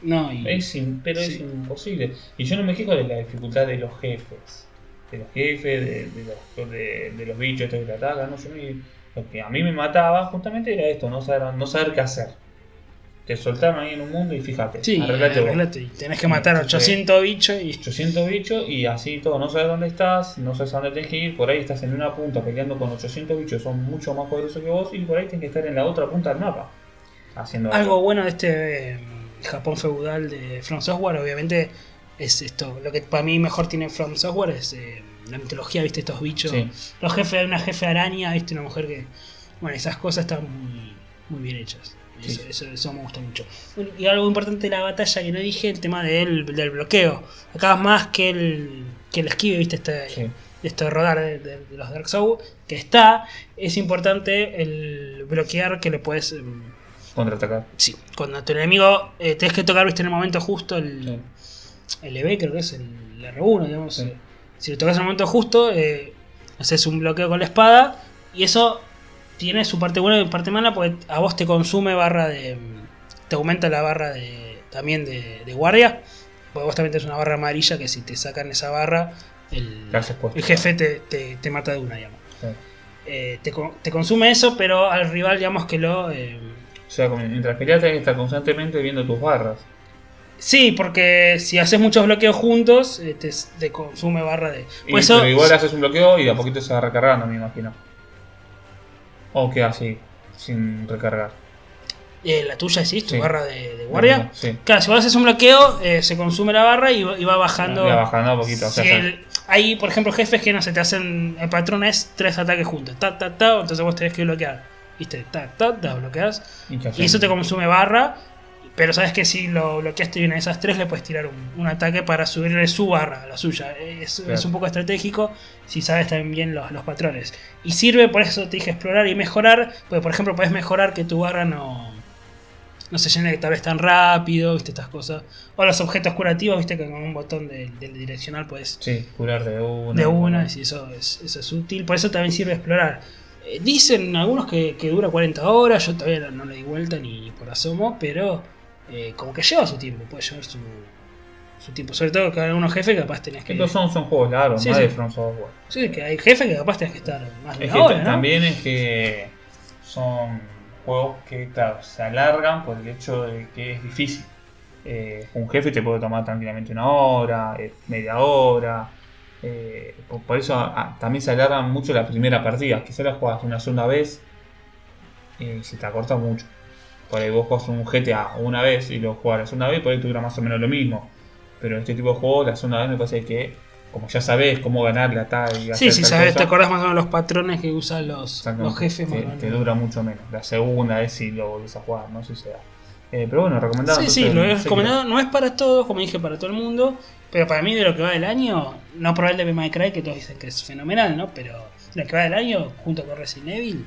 No, y, Es pero es imposible. Y yo no me quejo de la dificultad de los jefes. De los jefes, de, de los, de, de los bichos estos que te atacan. ¿no? Yo me- lo que a mí me mataba justamente era esto, no saber, no saber qué hacer. Te soltaron ahí en un mundo y fíjate, sí, arreglate vos. y tenés que matar a Sí. 800 bichos y... 800 bichos y así todo, no sabes dónde estás, no sabes a dónde tienes que ir, por ahí estás en una punta peleando con 800 bichos, son mucho más poderosos que vos y por ahí tienes que estar en la otra punta del mapa. Haciendo Algo bueno de este eh, Japón feudal de From Software, obviamente, es esto. Lo que para mí mejor tiene From Software es eh, la mitología, ¿viste? Estos bichos. Sí. Los jefes, una jefe araña, ¿viste? Una mujer que. Bueno, esas cosas están muy, muy bien hechas. Sí. Eso, eso, eso me gusta mucho. Y algo importante de la batalla que no dije, el tema del, del bloqueo. Acá más que el, que el esquive, ¿viste? Este, Sí. esto de rodar de, de- de los Dark Souls, que está, es importante el bloquear que le puedes. em, Contraatacar. Sí, cuando tu enemigo eh, tenés que tocar, viste, en el momento justo el, Sí. El EB, creo que es el R1, digamos. Sí. eh, Si lo tocas en el momento justo, eh, haces un bloqueo con la espada y eso tiene su parte buena y parte mala porque a vos te consume barra de. te aumenta la barra de también de, de guardia. Porque vos también tenés una barra amarilla que si te sacan esa barra, el, el jefe te, te- te mata de una, digamos. Sí. Eh, te, te consume eso, pero al rival, digamos que lo. eh, O sea, mientras peleas tenés que estar constantemente viendo tus barras. Sí, porque si haces muchos bloqueos juntos, eh, te, te consume barra de. Y, Por eso, pero igual haces un bloqueo y de a poquito se va recargando, me imagino. O queda así, sin recargar. eh, la tuya es tu Sí. barra de, de guardia. Sí. Claro, si vos haces un bloqueo, eh, se consume la barra y, va- y va bajando. Va bajando un poquito. O sea, Si ya- el- hay, por ejemplo, jefes que no se te hacen. El patrón es tres ataques juntos. Ta, ta, ta. Entonces vos tenés que bloquear. ¿Viste? Ta, ta, ta, bloqueas. y eso te consume barra. Pero sabes que si lo bloqueaste bien a esas tres, le puedes tirar un, un ataque para subirle su barra a la suya. Es, Claro. es un poco estratégico si sabes también bien los, los patrones. Y sirve, por eso te dije explorar y mejorar. Porque, por ejemplo, puedes mejorar que tu barra no, no se llene tal vez tan rápido, ¿viste? Estas cosas. O los objetos curativos, ¿viste? Que con un botón del del direccional puedes Sí, curar de una. de una, y eso es, eso es útil. Por eso también sirve explorar. Eh, dicen algunos que, que dura 40 horas, yo todavía no, no le di vuelta ni por asomo, pero eh, como que lleva su tiempo, puede llevar su, su tiempo. Sobre todo que hay algunos jefes que capaz tenés que. Estos son, son juegos largos, Sí, más sí. de From Software. Sí, que hay jefes que capaz tenés que estar más de Es una hora, también es que son juegos que claro, se alargan por el hecho de que es difícil. Eh, un jefe te puede tomar tranquilamente una hora, eh, media hora. eh, por, por eso ah, también se alargan mucho la primera partida. Quizás la juegas una segunda vez y se te acorta mucho. Por ahí vos juegas un GTA una vez y lo juegas la segunda vez, por ahí te dura más o menos lo mismo. Pero este tipo de juegos, la segunda vez me parece que, como ya sabes cómo ganar la tal y Sí, sí, sabes, cosa, te acordás más o menos los patrones que usan los, los jefes. te, te dura mucho menos. La segunda es si lo volvés a jugar, no sé si será. Eh, pero bueno, recomendado. Sí, sí, lo he recomendado. No es para todos, como dije, para todo el mundo. Pero para mí, de lo que va del año, no probar el de May Cry, que todos dicen que es fenomenal, ¿no? Pero lo que va del año, junto con Resident Evil,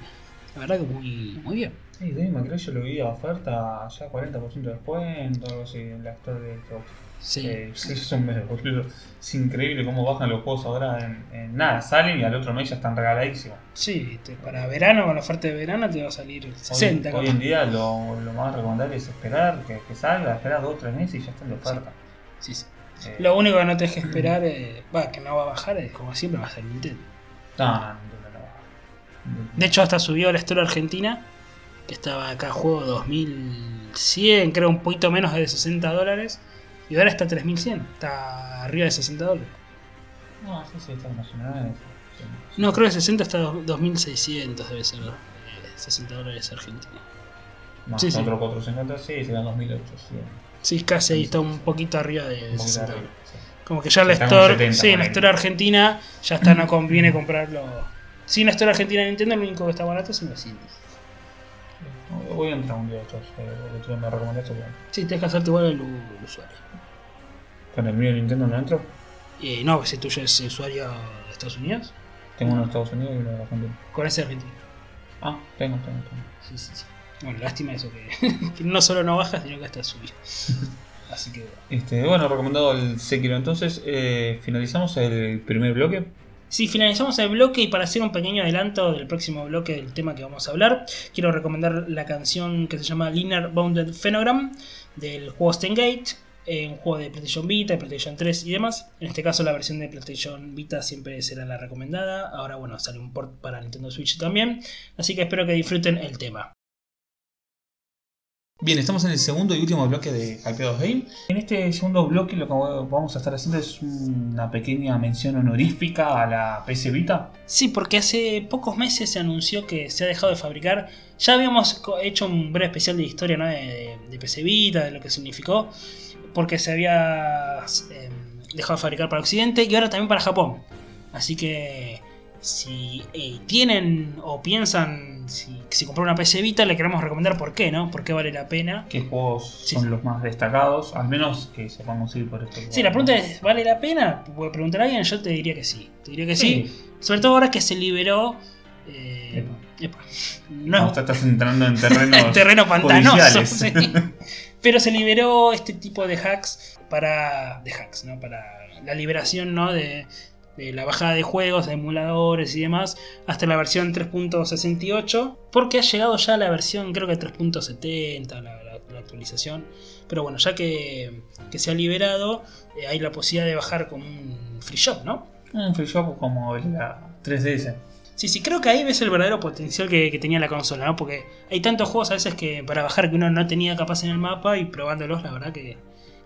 la verdad que muy, muy bien. Sí, May Cry yo lo vi a oferta ya 40% de descuento, algo así, en la store de Xbox. Sí. Eh, sí, boludo. Es increíble cómo bajan los juegos ahora en, en nada. Salen y al otro mes ya están regaladísimos. Sí, te- para verano, con la oferta de verano, te va a salir el 60. hoy, hoy en día lo, lo más recomendable es esperar que, que salga, esperar 2 o 3 meses y ya están de oferta. Sí, sí. Eh, Lo único que no tenés que esperar, eh, que no va a bajar, es como siempre va a ser Nintendo. no, no, no, no. De hecho, hasta subió a la historia argentina, que estaba acá juego 2100, creo un poquito menos de 60 dólares. Y ahora está 3100, está arriba de 60 dólares. No, sí, sí, están nacionales. Sí. No, creo que 60 está dos- 2600, debe ser. eh, 60 dólares argentina. Más Sí, sí. otro 450, sí, serán 2800. Sí, casi ahí está un poquito arriba de Un poquito 60 arriba, dólares. sí. Como que ya la Está Store, 70, sí, la. Store argentina ya está, no conviene comprarlo. Sí, en la Store argentina de Nintendo, lo único que está barato es en los indies. Voy a entrar un día de estos. eh, día me recomendaste. Bueno. Sí, tenés que hacerte igual el, el usuario. Con el mío de Nintendo no entro. Eh, no, si tuyo es usuario de Estados Unidos, Tengo uno de Estados Unidos y uno de Argentina. con ese argentino. Ah, tengo, tengo, tengo. Sí, sí, sí. Bueno, lástima eso que, que no solo no baja, sino que hasta subió. Así que Este, bueno, recomendado el Sekiro. Entonces, eh, finalizamos el primer bloque. Sí, finalizamos el bloque y para hacer un pequeño adelanto del próximo bloque del tema que vamos a hablar, quiero recomendar la canción que se llama Linear Bounded Phenogram del juego Stengate, eh, un juego de PlayStation Vita, PlayStation 3 y demás. En este caso la versión de PlayStation Vita siempre será la recomendada. Ahora bueno, sale un port para Nintendo Switch también. Así que espero que disfruten el tema. Bien, estamos en el segundo y último bloque de Hypeados Game. En este segundo bloque lo que vamos a estar haciendo es una pequeña mención honorífica a la PS Vita. Sí, porque hace pocos meses se anunció que se ha dejado de fabricar. Ya habíamos hecho un breve especial de historia ¿no? de PC Vita, de lo que significó, porque se había eh, dejado de fabricar para Occidente y ahora también para Japón. Así que si eh, tienen o piensan si, si comprar una PC Vita, le queremos recomendar por qué, ¿no? Por qué vale la pena. ¿Qué juegos Sí. son los más destacados? Al menos que se puedan conseguir por esto. Sí, la pregunta es, ¿vale la pena? Puede preguntar a alguien, yo te diría que sí. Te diría que sí. Sí. Sobre todo ahora que se liberó... eh, epa, no, No, te estás entrando en terrenos. terreno pantanoso. sí. Pero se liberó este tipo de hacks para. de hacks, ¿no? Para la liberación, ¿no? De, de la bajada de juegos, de emuladores y demás, hasta la versión 3.68, porque ha llegado ya la versión creo que 3.70, la, actualización. Pero bueno, ya que, se ha liberado, eh, hay la posibilidad de bajar con un free shop, ¿no? Un free shop como la 3DS. Sí, sí, creo que ahí ves el verdadero potencial que, tenía la consola, ¿no? Porque hay tantos juegos a veces que para bajar que uno no tenía capaz en el mapa y probándolos, la verdad que,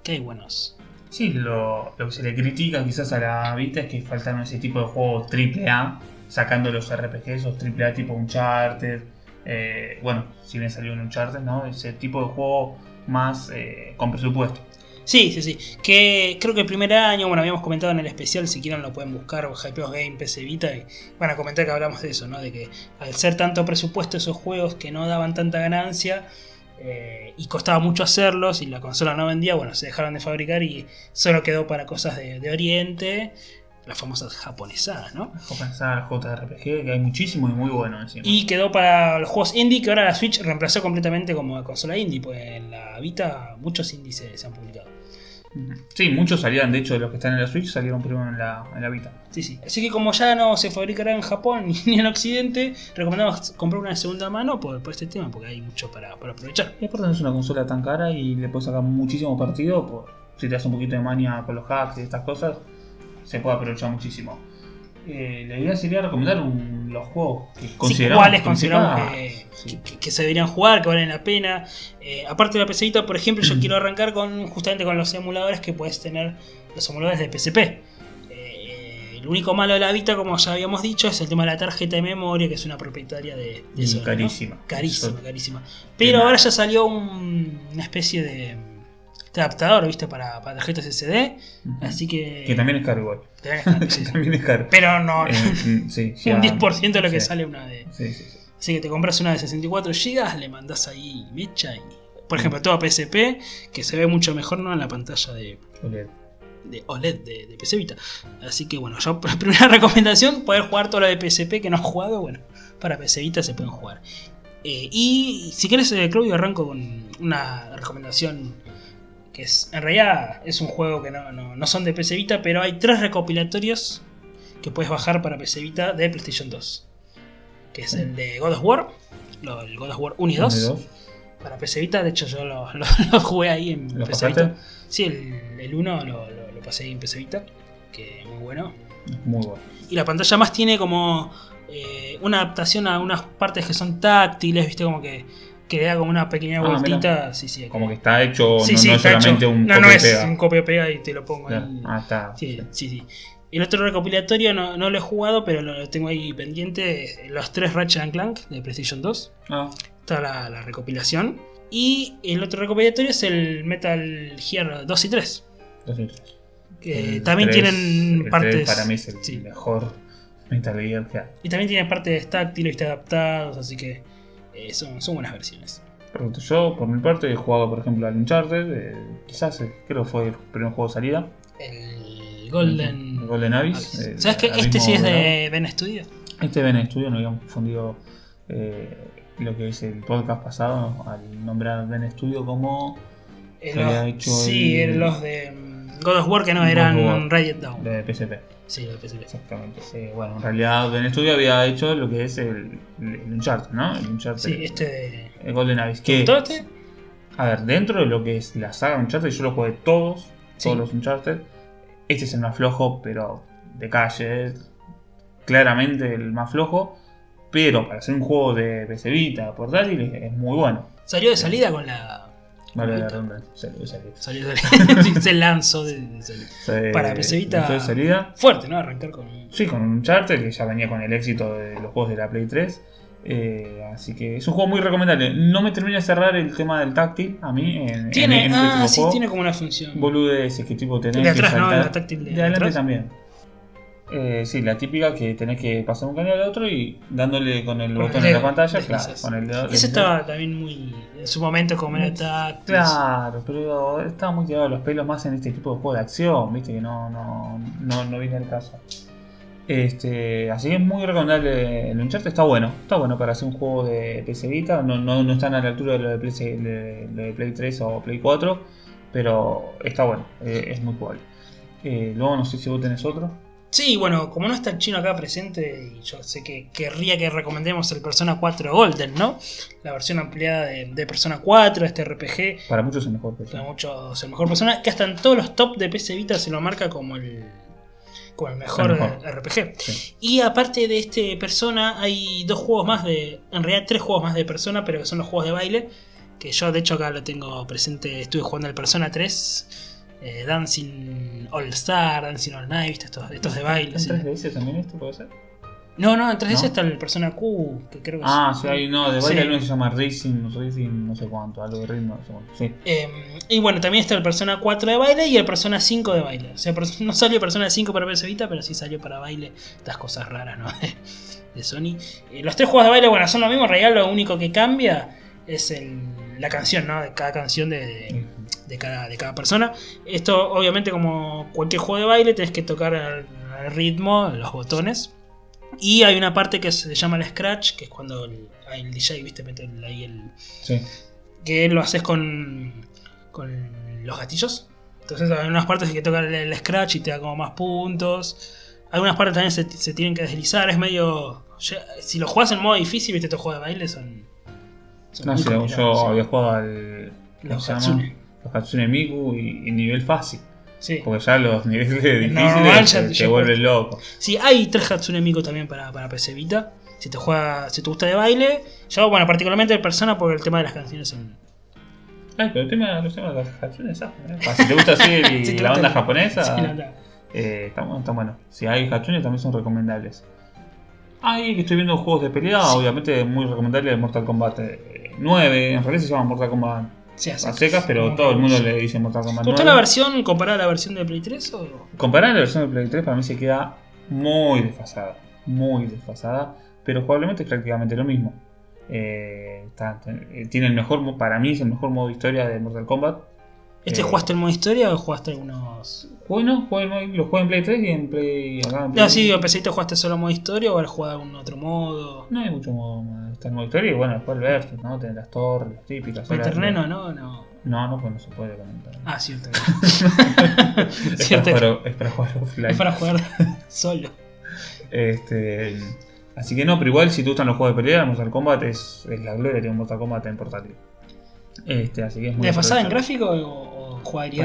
que hay buenos. Sí, lo, que se le critica quizás a la Vita es que faltaron ese tipo de juegos AAA, sacando los RPGs, esos AAA tipo Uncharted. Eh, bueno, si bien salió un Uncharted, ¿no? Ese tipo de juego más eh, con presupuesto. Sí, sí, sí. Que creo que el primer año, bueno, habíamos comentado en el especial, si quieren lo pueden buscar, Hypeos Game, PC Vita, y van a comentar que hablamos de eso, ¿no? De que al ser tanto presupuesto esos juegos que no daban tanta ganancia, eh, y costaba mucho hacerlos y la consola no vendía, bueno, se dejaron de fabricar y solo quedó para cosas de, Oriente, las famosas japonesadas, ¿no? Japonesadas, JRPG, que hay muchísimo y muy bueno encima. Y quedó para los juegos indie, que ahora la Switch reemplazó completamente como consola indie, pues en la Vita muchos indies se han publicado. Sí, muchos salieron, de hecho, de los que están en la Switch salieron primero en la, en la Vita. Sí, sí. Así que como ya no se fabricará en Japón ni en Occidente, recomendamos comprar una de segunda mano por, este tema, porque hay mucho para, aprovechar. Y aparte no es una consola tan cara y le puedes sacar muchísimo partido, por, si te das un poquito de mania con los hacks y estas cosas, se puede aprovechar muchísimo. Eh, la idea sería recomendar los juegos que consideramos, cuáles consideramos que, se deberían jugar, que valen la pena. Eh, aparte de la PCita, por ejemplo, yo quiero arrancar con justamente con los emuladores que puedes tener, los emuladores de PSP. Eh, el único malo de la Vita, como ya habíamos dicho, es el tema de la tarjeta de memoria, que es una propietaria de, eso. Carísima. Carísima, carísima. Pero ahora ya salió una especie de este adaptador, ¿viste? Para, para tarjetas SD. Así que. Que también es caro igual. También es caro. Pero no. Eh, mm, sí, un 10% de lo que sale una de. Sí, sí, sí. Así que te compras una de 64 GB, le mandas ahí mecha y. Por ejemplo, toda PSP, que se ve mucho mejor ¿no? en la pantalla de OLED de OLED de, de PC Vita. Así que bueno, yo primera recomendación, poder jugar todo lo de PSP que no he jugado, bueno, para PC Vita se pueden jugar. Eh, y si quieres, eh, Claudio, arranco con una recomendación que es, en realidad es un juego que no, son de PC Vita, pero hay tres recopilatorios que puedes bajar para PC Vita de PlayStation 2. Que es el de God of War, el God of War 1 y 2. Para PC Vita, de hecho yo lo, jugué ahí en PC Vita. Sí, el, 1 lo, pasé ahí en PC Vita, que es muy bueno. Muy bueno. Y la pantalla más tiene como eh, una adaptación a unas partes que son táctiles, viste, como que que le da como una pequeña ah, vueltita. Sí, sí, como que está hecho, no, es solamente un No, no es un copia pega y te lo pongo ahí. Ah, está. Sí, sí, sí. El otro recopilatorio no, no, lo he jugado, pero lo tengo ahí pendiente. Los tres Ratchet Clank de PlayStation 2. Ah. Está la, recopilación. Y el otro recopilatorio es el Metal Gear 2 y 3. 2 y 3. Que también tienen partes. para mí es el mejor Metal Gear que hay. Y también tiene partes táctiles y adaptados, así que eh, son, buenas versiones. Yo, por mi parte, he jugado, por ejemplo, al Uncharted. Eh, quizás eh, creo que fue el primer juego de salida. El Golden, el Golden Abyss. ¿Sabes que este sí es de Ben Studio? Este es Ben Studio, no habíamos confundido lo que es el podcast pasado al nombrar Ben Studio como. hecho sí, eran los de mm, God of War que no eran Riot Down. De PSP. Sí, lo PSP. Exactamente. bueno, en realidad Ben Studio había hecho lo que es el, el Uncharted, ¿no? El Uncharted. Sí, este. El Golden Abyss. Este? A ver, dentro de lo que es la saga Uncharted, yo lo jugué todos, todos los Uncharted. Este es el más flojo, pero de calle. Claramente el más flojo. Pero para hacer un juego de PC Vita portátil es muy bueno. Salió de salida con la Vale la redundancia. Salió, salió. Salió, se lanzó de, de Para PC Vita. salida. Fuerte, ¿no? Arrancar con. Sí, con un charter que ya venía con el éxito de los juegos de la Play 3. Eh, así que es un juego muy recomendable. No me termina de cerrar el tema del táctil a mí. En, tiene, ah, sí, tiene como una función. Boludeces que tipo tenés. De atrás, ¿no? La táctil de, de adelante también. Eh, sí, la típica que tenés que pasar un canal al otro y dándole con el botón en la pantalla, claro, con el dedo. Eso estaba también muy. En su momento como era táctil. Claro, pero estaba muy tirado los pelos más en este tipo de juego de acción, viste que no, no, no, no viene el caso. Este, así que es muy recomendable el Uncharted, está bueno, está bueno para hacer un juego de PC Vita, no, no, no están a la altura de lo de Play, de, Play 3 o Play 4, pero está bueno, eh, es muy jugable. Eh, luego no sé si vos tenés otro. Sí, bueno, como no está el chino acá presente, y yo sé que querría que recomendemos el Persona 4 Golden, ¿no? La versión ampliada de, de Persona 4, este RPG. Para muchos es el mejor Para persona. muchos el mejor Persona, que hasta en todos los top de PC Vita se lo marca como el, como el mejor, El mejor. RPG. Sí. Y aparte de este Persona, hay dos juegos más de. En realidad, tres juegos más de Persona, pero que son los juegos de baile. Que yo, de hecho, acá lo tengo presente. Estuve jugando el Persona 3. Eh, Dancing All Star, Dancing All Night. Estos, estos de baile. ¿En sí. 3DS también esto puede ser? No, no, en 3DS ¿No? está el Persona Q, que creo que Ah, es- sí, hay no, de Sí. baile hay uno se llama Racing, Racing, no sé cuánto, algo de ritmo, no sé cuánto. Sí. Eh, y bueno, también está el Persona 4 de baile y el Persona 5 de baile. O sea, no salió Persona 5 para PS Vita, pero sí salió para baile. Estas cosas raras, ¿no? de Sony. Eh, los tres juegos de baile, bueno, son lo mismo. En realidad, lo único que cambia es el- la canción, ¿no? De cada canción de, de- cada, de cada persona. Esto, obviamente, como cualquier juego de baile, tenés que tocar al, al ritmo, los botones. Y hay una parte que se llama el scratch, que es cuando el, hay el DJ, ¿viste? Mete ahí el, Sí. que lo haces con, con los gatillos. Entonces hay unas partes que toca el, el scratch y te da como más puntos. Algunas partes también se, se tienen que deslizar. Es medio... Si lo juegas en modo difícil, viste, estos juegos de baile son... No, sí, yo sí. había jugado al. ¿cómo Los? Hatsune. Los Hatsune Miku y, y nivel fácil. Sí. Porque ya los niveles difíciles normal te, te vuelven loco. Sí, hay tres Hatsune Miku también para, para PC Vita. Si te juega, si te gusta de baile. Yo, bueno, particularmente el Persona por el tema de las canciones son... Ay, pero el tema, los temas de las Hatsune es afro, ¿eh? Ah, Si te gusta así el- Sí, te la onda japonesa, Sí, la verdad. eh, está, bueno, está bueno. Si hay Hatsune también son recomendables. Ahí que estoy viendo juegos de pelea, Sí. obviamente muy recomendable el Mortal Kombat eh, 9. En realidad se llama Mortal Kombat Sí, a secas, pero todo el mundo le dice Mortal Kombat ¿Te 9. gustó la versión comparada a la versión de Play 3 o...? Comparar la versión de Play 3 para mí se queda muy desfasada. Muy desfasada. Pero probablemente es prácticamente lo mismo. Eh, está- eh, tiene el mejor, para mí es el mejor modo de historia de Mortal Kombat. ¿Este Eh, jugaste el modo historia o jugaste algunos...? Bueno, jugué lo jugué en Play 3 y en Play. Acá en Play No, sí, digo, ¿empezaste jugaste solo modo historia o has jugado algún otro modo? No hay mucho modo. más. Está el modo historia y bueno, después el Versus, ¿no? Tener las torres, las típicas. ¿El terreno no? No. No, no, pues no se puede comentar. Ah, cierto. es, cierto. para jugar, es para jugar offline. Es para jugar solo. Este, así que no, pero igual si te gustan los juegos de pelea, Mortal Kombat es, es la gloria de un Mortal Kombat en portátil. Este, así que es muy ¿Desfasada en gráfico o,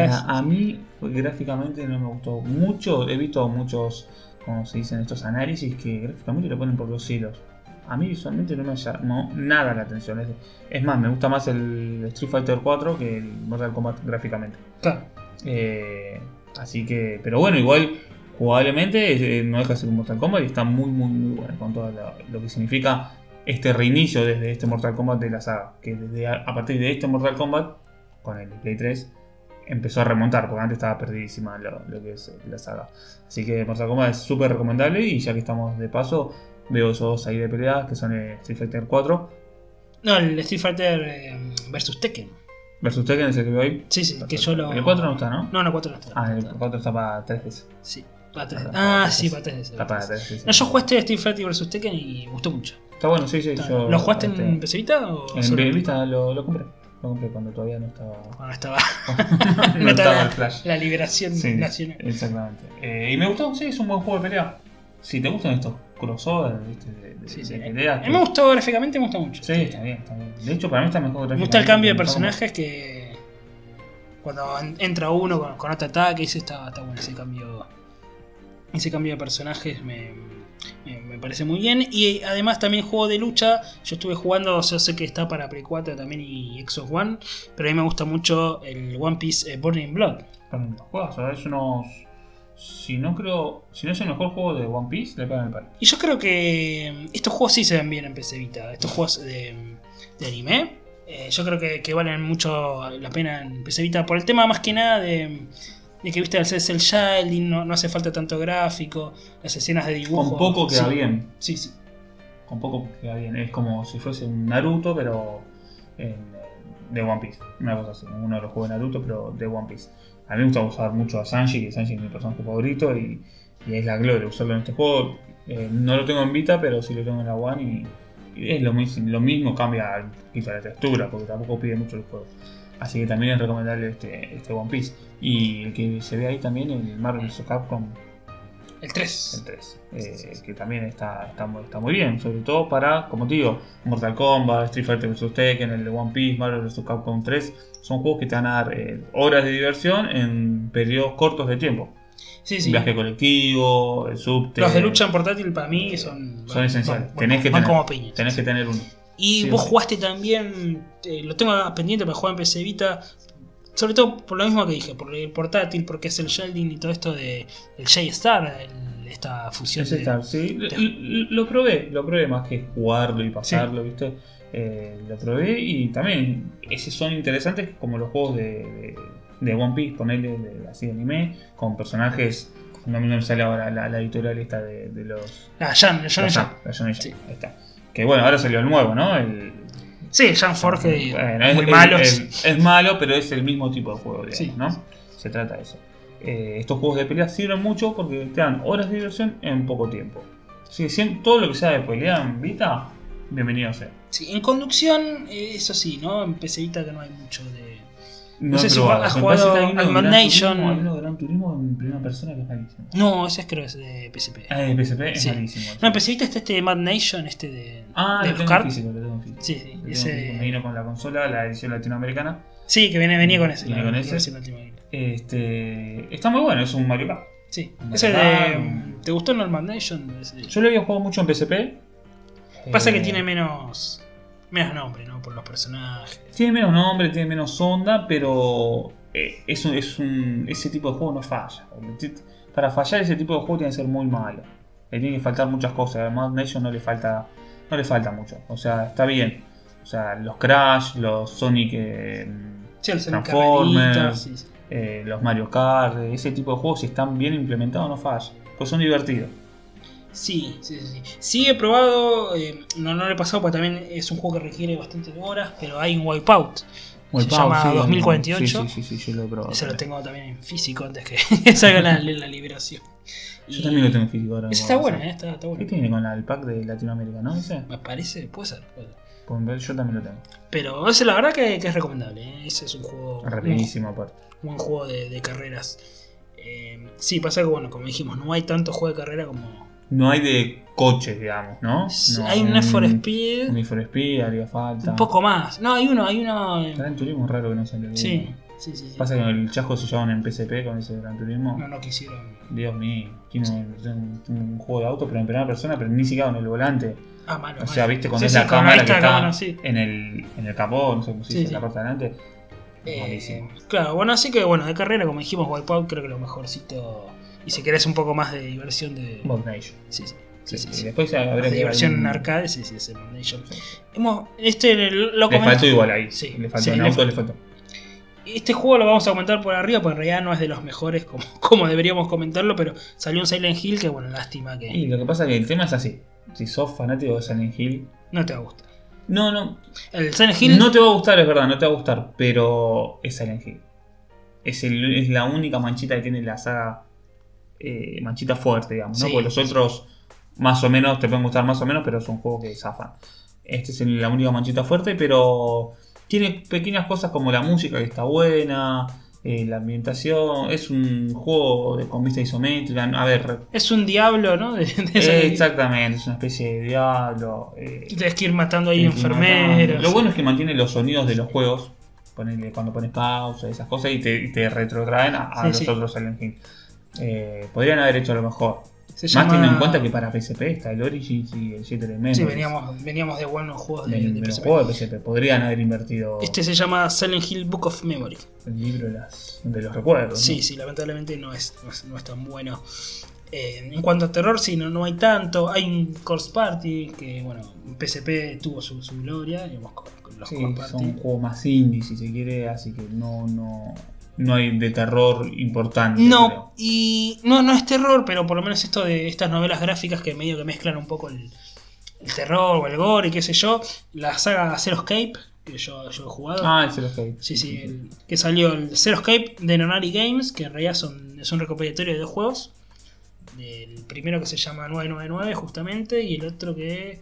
Para- a mí gráficamente no me gustó mucho. He visto muchos, como se dicen estos análisis, que gráficamente lo ponen por los hilos. A mí visualmente no me llamó nada la atención. Es, es más, me gusta más el Street Fighter 4 que el Mortal Kombat gráficamente. Claro. Eh, así que, pero bueno, igual jugablemente eh, no deja de ser un Mortal Kombat y está muy, muy, muy bueno con todo lo, lo que significa este reinicio desde este Mortal Kombat de la saga. Que desde a, a partir de este Mortal Kombat, con el Play 3, empezó a remontar, porque antes estaba perdidísima lo, lo que es la saga. Así que Mortal Kombat es súper recomendable y ya que estamos de paso, veo esos dos ahí de pelea, que son eh, Street Fighter 4 No, el Street Fighter eh, versus Tekken. versus Tekken, es el que veo ahí. Sí, sí, que yo lo... El 4 no está, ¿no? No, no, 4 no está. Ah, el 4 está para 3DS. Sí, para 3 Está Ah, para sí, 3DS. para 3 Está para 3DS. No, yo jugué este Street Fighter versus Tekken y me gustó mucho. Está bueno, sí, sí. yo, ¿Lo jugaste este, en PC Vita o En Vista lo, lo compré. Lo compré cuando todavía no estaba. Cuando estaba, no no estaba estaba el Flash. la liberación Sí, nacional. exactamente. Eh, y me gustó, sí, es un buen juego de pelea. Si te gustan estos crossovers, ¿viste? De, de, Sí, sí. de peleas, A mí me gustó gráficamente, me gusta mucho. Sí, está bien, está bien. De hecho, para mí está mejor Me gusta el cambio de personaje personajes que cuando en- entra uno con, con otro ataque, ese está, está bueno ese cambio. Ese cambio de personajes me, me- me parece muy bien. Y además también juego de lucha. Yo estuve jugando, yo sé que está para Play 4 también y Xbox One. Pero a mí me gusta mucho el One Piece eh, Burning Blood. Juegos, es unos. Si no creo. Si no es el mejor juego de One Piece, le pegan el palo. Y yo creo que estos juegos sí se ven bien en PC Vita. Estos juegos de, de anime. eh, yo creo que, que valen mucho la pena en PC Vita. Por el tema más que nada de, de que viste al ser el shading, no, no hace falta tanto gráfico. Las escenas de dibujo. Con poco queda sí, bien. Sí, sí. Con poco queda bien. Es como si fuese un Naruto, pero. en, de One Piece. Una cosa así. Uno de los juegos de Naruto, pero de One Piece. A mí me gusta usar mucho a Sanji, que Sanji es mi personaje favorito y, y es la gloria usarlo en este juego. Eh, no lo tengo en Vita, pero sí lo tengo en la One y, y es lo mismo, lo mismo cambia poquito la textura, porque tampoco pide mucho el juego. Así que también es recomendable este, este One Piece. Y el que se ve ahí también, el Marvel vs. Capcom El 3. El 3. eh, que también está, está, muy- está muy bien. Sobre todo para, como te digo, Mortal Kombat, Street Fighter vs. Tekken, el One Piece, Marvel vs. Capcom 3. Son juegos que te van a dar eh, horas de diversión en periodos cortos de tiempo. Sí, sí. Viaje colectivo, el subte. Los de lucha en portátil para mí son. Son esenciales. van- tenés que tener, como piñas. tenés que tener uno. Y Sí, vos jugaste también, eh, lo tengo pendiente para jugar en PC Vita, sobre todo por lo mismo que dije, por el portátil, porque es el Sheldon y todo esto de el J-Star, esta fusión de... está, sí. Lo, de- lo- lo probé, lo probé más que jugarlo y pasarlo, ¿viste? Eh, lo probé y también esos son interesantes como los juegos de, de, de One Piece, ponerle de, así de anime, con personajes. No no me sale ahora la, la editorial esta de, los. Ah, Jan, Jan, la Jan. Sí. ahí está. Que bueno, ahora salió el nuevo, ¿no? El, Sí, Jan Forge, bueno, es, muy es- malo, pero es el mismo tipo de juego, digamos, Sí. ¿no? Se trata de eso. Eh, estos juegos de pelea sirven mucho porque te dan horas de diversión en poco tiempo. Si- todo lo que sea de pelea en Vita, bienvenido sea. Sí, en conducción, eh, eso sí, ¿no? En PC Vita que no hay mucho de... No, sé si has jugado parece que hay uno al de Gran Mad Nation. Turismo, Hay uno de Gran Turismo en primera persona que es malísimo. No, ese creo que es de PSP. Ah, el PSP es Sí. malísimo. No, en Vita está este de Mad Nation, este de, Ah, de lo los tengo en cards. físico, lo tengo en físico. Sí, sí, Lo ese- físico. Me vino con la consola, la edición latinoamericana. Sí, que viene, venía con ese. Viene la- con ese. Este, está muy bueno, es un Mario Kart. Sí, ese de. ¿Te gustó el Mad Nation? Yo lo había jugado mucho en PSP. Pasa que Eh, tiene menos. Menos nombre, ¿no? Por los personajes. Tiene menos nombre, tiene menos onda, pero eh, es un, es un- ese tipo de juego no falla. Para fallar ese tipo de juego tiene que ser muy malo. Le tiene que faltar muchas cosas. A Mad Nation no le falta, no le falta mucho. O sea, está bien. O sea, los Crash, los Sonic, eh, Sí, Transformers. carreritas, sí, sí. eh, los Mario Kart, ese tipo de juegos, si están bien implementados, no falla. Pues son divertidos. Sí, sí, sí, sí. He probado. eh, no, no lo he pasado porque también es un juego que requiere bastante horas. Pero hay un Wipeout. Wipeout, llama sí, 2048. Sí, sí, sí, yo lo he probado. Ese lo tengo también en físico antes que salga la, la liberación. Yo Y también lo tengo en físico ahora. Ese está bueno, eh, está, está ¿Qué bueno. tiene con la- el pack de Latinoamérica, no? ¿Ese? Me parece, puede ser. puede ser. Pues yo también lo tengo. Pero ese la verdad que, que es recomendable. ¿eh? Ese es un juego. un- Rapidísimo aparte. buen juego de, de carreras. Eh, sí, pasa que, bueno, como dijimos, no hay tanto juego de carrera como. No hay de coches, digamos, ¿no? No, hay un Need for Un Speed, Need for Speed, haría falta. un poco más. No, hay uno, hay uno. eh, Gran Turismo es raro que no salió. sí, sí, sí. sí. Pasa que el chasco se llevaban en PSP con ese Gran Turismo. No, no quisieron. Dios mío, tiene un, un juego de auto, pero en primera persona, pero ni siquiera con el volante. Ah, malo. O sea, viste, esa sí, con cámara que está en, el, en el capó, no sé cómo se dice, en la parte de adelante. Eh, claro, bueno, así que, bueno, de carrera, como dijimos, Wipeout creo que lo mejorcito. Y si querés un poco más de diversión de. Mod Nation. Sí, sí. Sí, sí, después que diversión en arcade, sí, sí, ese Mod Nation. Hemos, este lo Le faltó igual ahí. Sí, le faltó en auto, le faltó. Este juego lo vamos a comentar por arriba, porque en realidad no es de los mejores como, como deberíamos comentarlo, pero salió un Silent Hill que, bueno, lástima que Y lo que pasa es que el tema es así. Si sos fanático de Silent Hill. no te va a gustar. No, no. El Silent Hill, No te va a gustar, es verdad, no te va a gustar. Pero es Silent Hill. Es, el- es la única manchita que tiene la saga. Eh, manchita fuerte, digamos, ¿no? Sí, Porque los otros, más o menos, te pueden gustar más o menos, pero son juegos que zafan. Este es la única manchita fuerte, pero tiene pequeñas cosas como la música que está buena, eh, la ambientación. Es un juego de, con vista isométrica. A ver, es un diablo, ¿no? De, eh, exactamente, es una especie de diablo. eh, Tienes que ir matando ahí enfermeros. Lo bueno es que mantiene los sonidos de los juegos. Ponele cuando pones pausa, esas cosas, y te, y te retrotraen a, a Sí, los sí. otros Silent Hill. Eh, podrían haber hecho lo mejor. Se Más llama- teniendo en cuenta que para PSP está el Origins y el 7 Elementos. Sí, veníamos, veníamos de buenos juegos de, de, de de PSP. juegos de PSP. Podrían haber invertido Este se llama Silent Hill Book of Memory. el libro de, las, de los recuerdos. Sí, ¿no? sí, lamentablemente no es, no es, no es tan bueno. Eh, en cuanto a terror, sí, no, no hay tanto. Hay un Corpse Party que, bueno, en PSP tuvo su, su gloria, digamos, con, con los Sí, son juegos más indie si se quiere, así que no, no, no hay de terror importante. No, creo. y no, no es terror, pero por lo menos esto de estas novelas gráficas que medio que mezclan un poco el, el terror o el gore y qué sé yo. La saga Zero Escape, que yo, yo he jugado. Ah, lo sé. Sí, sí, el- que salió el Zero Escape de Nonari Games, que en realidad son, es un recopilatorio de dos juegos. El primero que se llama 999 justamente, y el otro que...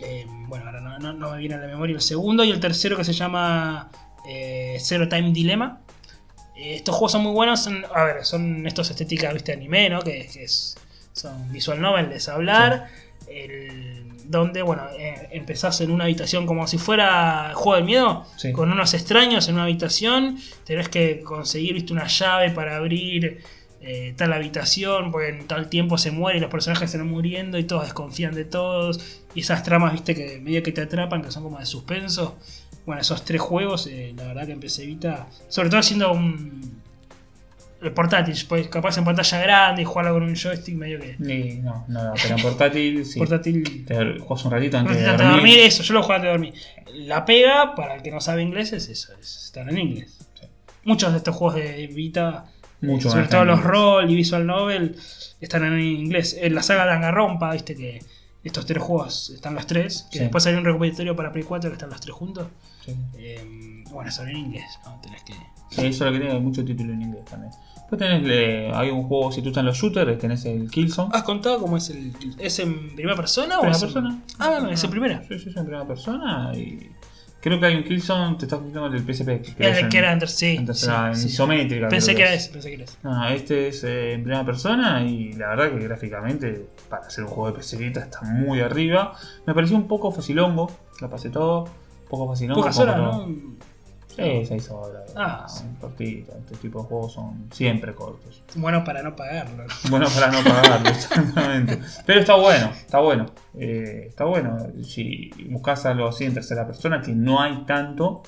eh, bueno, ahora no, no- no me viene a la memoria el segundo, y el tercero que se llama eh, Zero Time Dilemma. Eh, estos juegos son muy buenos, son, a ver, son estos estéticas, viste, anime, ¿no? Que, que es, son visual novels, hablar. El, donde, bueno, eh, empezás en una habitación como si fuera juego del miedo, Sí. con unos extraños en una habitación, tenés que conseguir, viste, una llave para abrir eh, tal habitación, porque en tal tiempo se muere y los personajes se van muriendo y todos desconfían de todos, y esas tramas, viste, que medio que te atrapan, que son como de suspenso. Bueno, esos tres juegos, eh, la verdad que empecé Vita, sobre todo haciendo un el portátil, pues capaz en pantalla grande y jugarlo con un joystick medio que Y no, no, pero en portátil, sí. portátil Te juegas un ratito antes de de dormir. eso, yo lo juego antes de dormir. La pega, para el que no sabe inglés, es eso, es estar en inglés. Sí. Muchos de estos juegos de Vita, Mucho sobre todo los roll y visual novel, están en inglés. En la saga Danganronpa, viste que estos tres juegos están los tres, que Sí. después salió un recopilatorio para Play 4 que están los tres juntos. Sí. Eh, bueno, son en inglés, ¿no? Tenés que... Sí, eso es lo que tiene mucho título en inglés también. Después tenés, eh, hay un juego, si tú estás en los shooters, tenés el Killzone. ¿Has contado cómo es el... ¿Es en primera persona o Primera en- persona. Ah, bueno, es en primera. Sí, sí, es en primera persona. Y creo que hay un Killzone, te estás contando del PSP. que El que era antes, sí. en sí, tercera- en sí. isométrica. Pensé que era es. ese, pensé que era ese. No, no, este es eh, en primera persona y la verdad que gráficamente, para hacer un juego de PC Vita, está muy arriba. Me pareció un poco facilongo, la pasé todo. Un poco facilongo. Pocas horas, ¿no? Sí, 6 horas. Ah, no, cortito. Este tipo de juegos son siempre cortos. Bueno, para no pagarlo. ¿no? Bueno, para no pagarlo, exactamente. Pero está bueno, está bueno. Eh, está bueno. Si buscas algo así en tercera persona, que no hay tanto,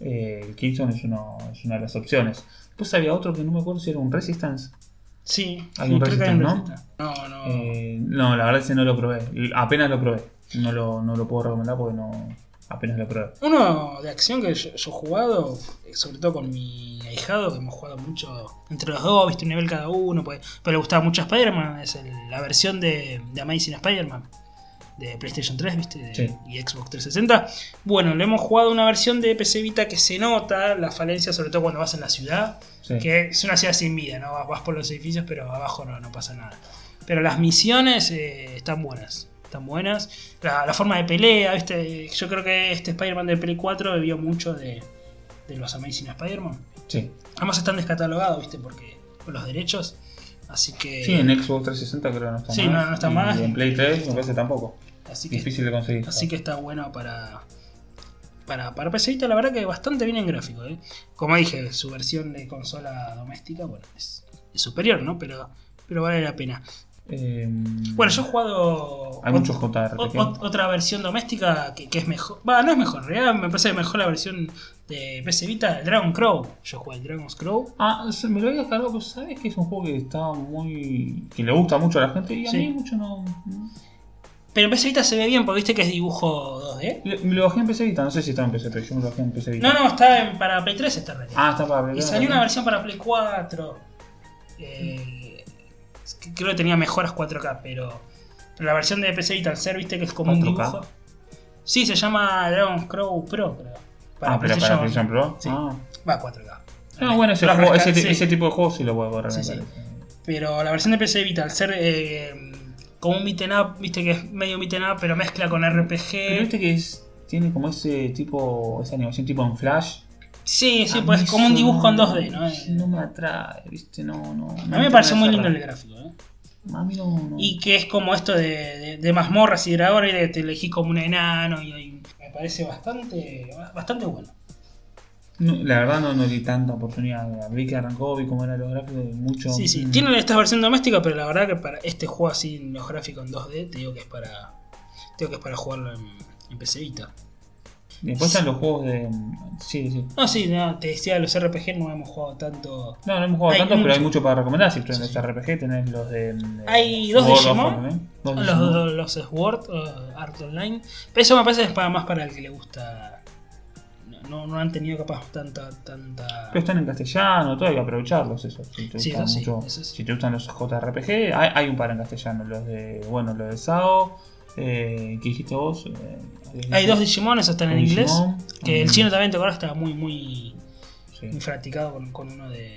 eh, el Killzone es, uno- es una de las opciones. Después había otro que no me acuerdo si era un Resistance. Sí, Hay un Resistance, Resistance. No, no. Eh, no, la verdad es que no lo probé. Apenas lo probé. No lo, no lo puedo recomendar porque no. Apenas lo probé. Uno de acción que yo, yo he jugado, eh, sobre todo con mi ahijado, que hemos jugado mucho entre los dos, viste un nivel cada uno, pues, pero le gustaba mucho Spider-Man, es el- la versión de, de Amazing Spider-Man de PlayStation 3, viste, de- Sí. y Xbox 360. Bueno, le hemos jugado una versión de PC Vita que se nota la falencia, sobre todo cuando vas en la ciudad, Sí. que es una ciudad sin vida, ¿no? Vas- Vas por los edificios, pero abajo no, no pasa nada. Pero las misiones eh, están buenas. Están buenas. La, la forma de pelea, ¿viste? Yo creo que este Spider-Man de Play 4 bebió mucho de, de los Amazing Spider-Man. Sí. Además están descatalogados, ¿viste? Porque por los derechos. Así que. Sí, en Xbox 360 creo que no está Sí, más. no, no está y más. en Play 3 me parece tampoco. así que, Difícil de conseguir. así que está bueno para. Para, para PC Vita, la verdad que bastante bien en gráfico, ¿eh? Como dije, su versión de consola doméstica, bueno, es, es superior, ¿no? Pero, pero vale la pena. Eh, Bueno, yo he jugado. Hay muchos JRPG. ot- ot- otra versión doméstica que, que es mejor. Va, no es mejor. En realidad me parece mejor la versión de PC Vita, el Dragon Crow. Yo jugué el Dragon's Crow. Ah, se- me lo había descargado, pero sabes que es un juego que está muy. que le gusta mucho a la gente y a Sí. mí mucho no. Pero en PC Vita se ve bien porque viste que es dibujo 2D. Le- Me lo bajé en PC Vita, no sé si está en PC, pero yo me lo bajé en PC Vita. No, no, está en- para Play 3 está en realidad. Ah, está para y Play salió tres. una versión para Play 4. Eh, creo que tenía mejoras 4K, pero, pero la versión de PC Vita al ser, viste que es como un 4K. dibujo. Sí, se llama Dragon's Crow Pro, creo. Para ah, pero para PlayStation Pro. Sí. Ah. Va 4K. Ah, bueno, ese, sí. tipo de juegos sí lo puedo correr. Sí, sí. Pero la versión de PC Vita, al ser eh, como un beaten up, viste que es medio beaten up, pero mezcla con Pero RPG. viste que es, tiene como ese tipo, esa animación tipo en Flash. Sí, sí, A pues mí como un dibujo en 2D, ¿no? No me atrae, viste, no, no. A mí me pareció muy lindo el gráfico, ¿eh? A mí no. no. Y que es como esto de, de, de mazmorras y dragones, y te elegís como un enano, y, y me parece bastante, bastante bueno. No, la verdad no, no di tanta oportunidad. Vi que arrancó, vi cómo eran los gráficos mucho. Sí, sí, mm, tiene esta versión doméstica, pero la verdad que para este juego así, los gráficos en 2D, te digo que es para, te digo que es para jugarlo en, en PC Vita. Después están los juegos de. Sí, sí. No, sí, no, te decía, los RPG no hemos jugado tanto No, no hemos jugado Hay tanto, pero hay mucho. para recomendar. Si tenés Sí, RPG, tenés los de. de Hay dos de Digimon. Los, los, los Sword eh, Art Online. Pero eso me parece que es para, más para el que le gusta. No, no, han tenido capaz tanta. tanta... Pero están en castellano, todo hay que aprovecharlos esos. Si te Sí, gustan, eso sí, mucho- eso si te gustan los JRPG, hay, hay un par en castellano. Los de. Bueno, los de SAO. Eh, ¿Qué dijiste vos? Eh, Hay dos Digimon, esos están en Un inglés. Digimon, Que el un- chino también, te acuerdas, estaba muy, muy, sí. muy practicado con, con uno de,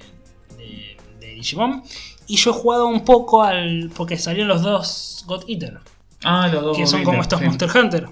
de, de Digimon. Y yo he jugado un poco al. porque salieron los dos God Eater. Ah, los dos. Que son como estos sí. Monster Hunter.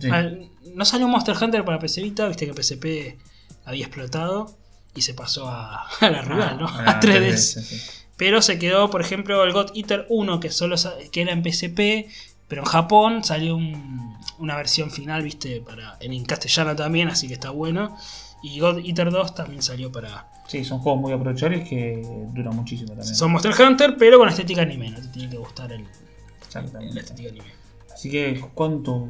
Sí. Al- no salió Monster Hunter para PC Vita, viste que PSP había explotado. y se pasó a, a la rival, ¿no? Ah, a 3DS. sí, sí. Pero se quedó, por ejemplo, el God Eater 1, que solo que era en PSP, pero en Japón salió un- una versión final, viste, para en castellano también, así que está bueno. Y God Eater 2 también salió para. Sí, son juegos muy aprovechables que duran muchísimo también. Son Monster Hunter, pero con estética anime, no te tiene que gustar el, la estética anime. Así que, ¿cuántos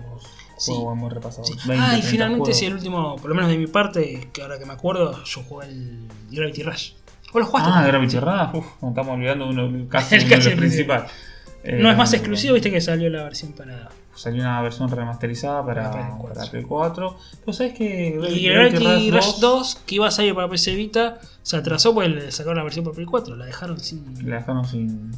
Sí. juegos hemos repasado? Sí. 20, Ah, y 30 finalmente, juegos. sí, el último, por lo menos de mi parte, que ahora que me acuerdo, yo jugué el Gravity Rush. ¿Vos lo jugaste? Ah, Gravity Rush, uf, nos estamos olvidando de uno, casi El uno de casi los principales. No Eh, es más exclusivo, viste que salió la versión para. Salió una versión remasterizada para, Para Play 4. para Play 4. Pero sabes que Y Gravity Rush 2, que iba a salir para PC Vita, se atrasó porque le sacaron la versión para Play 4, la dejaron sin. la dejaron sin.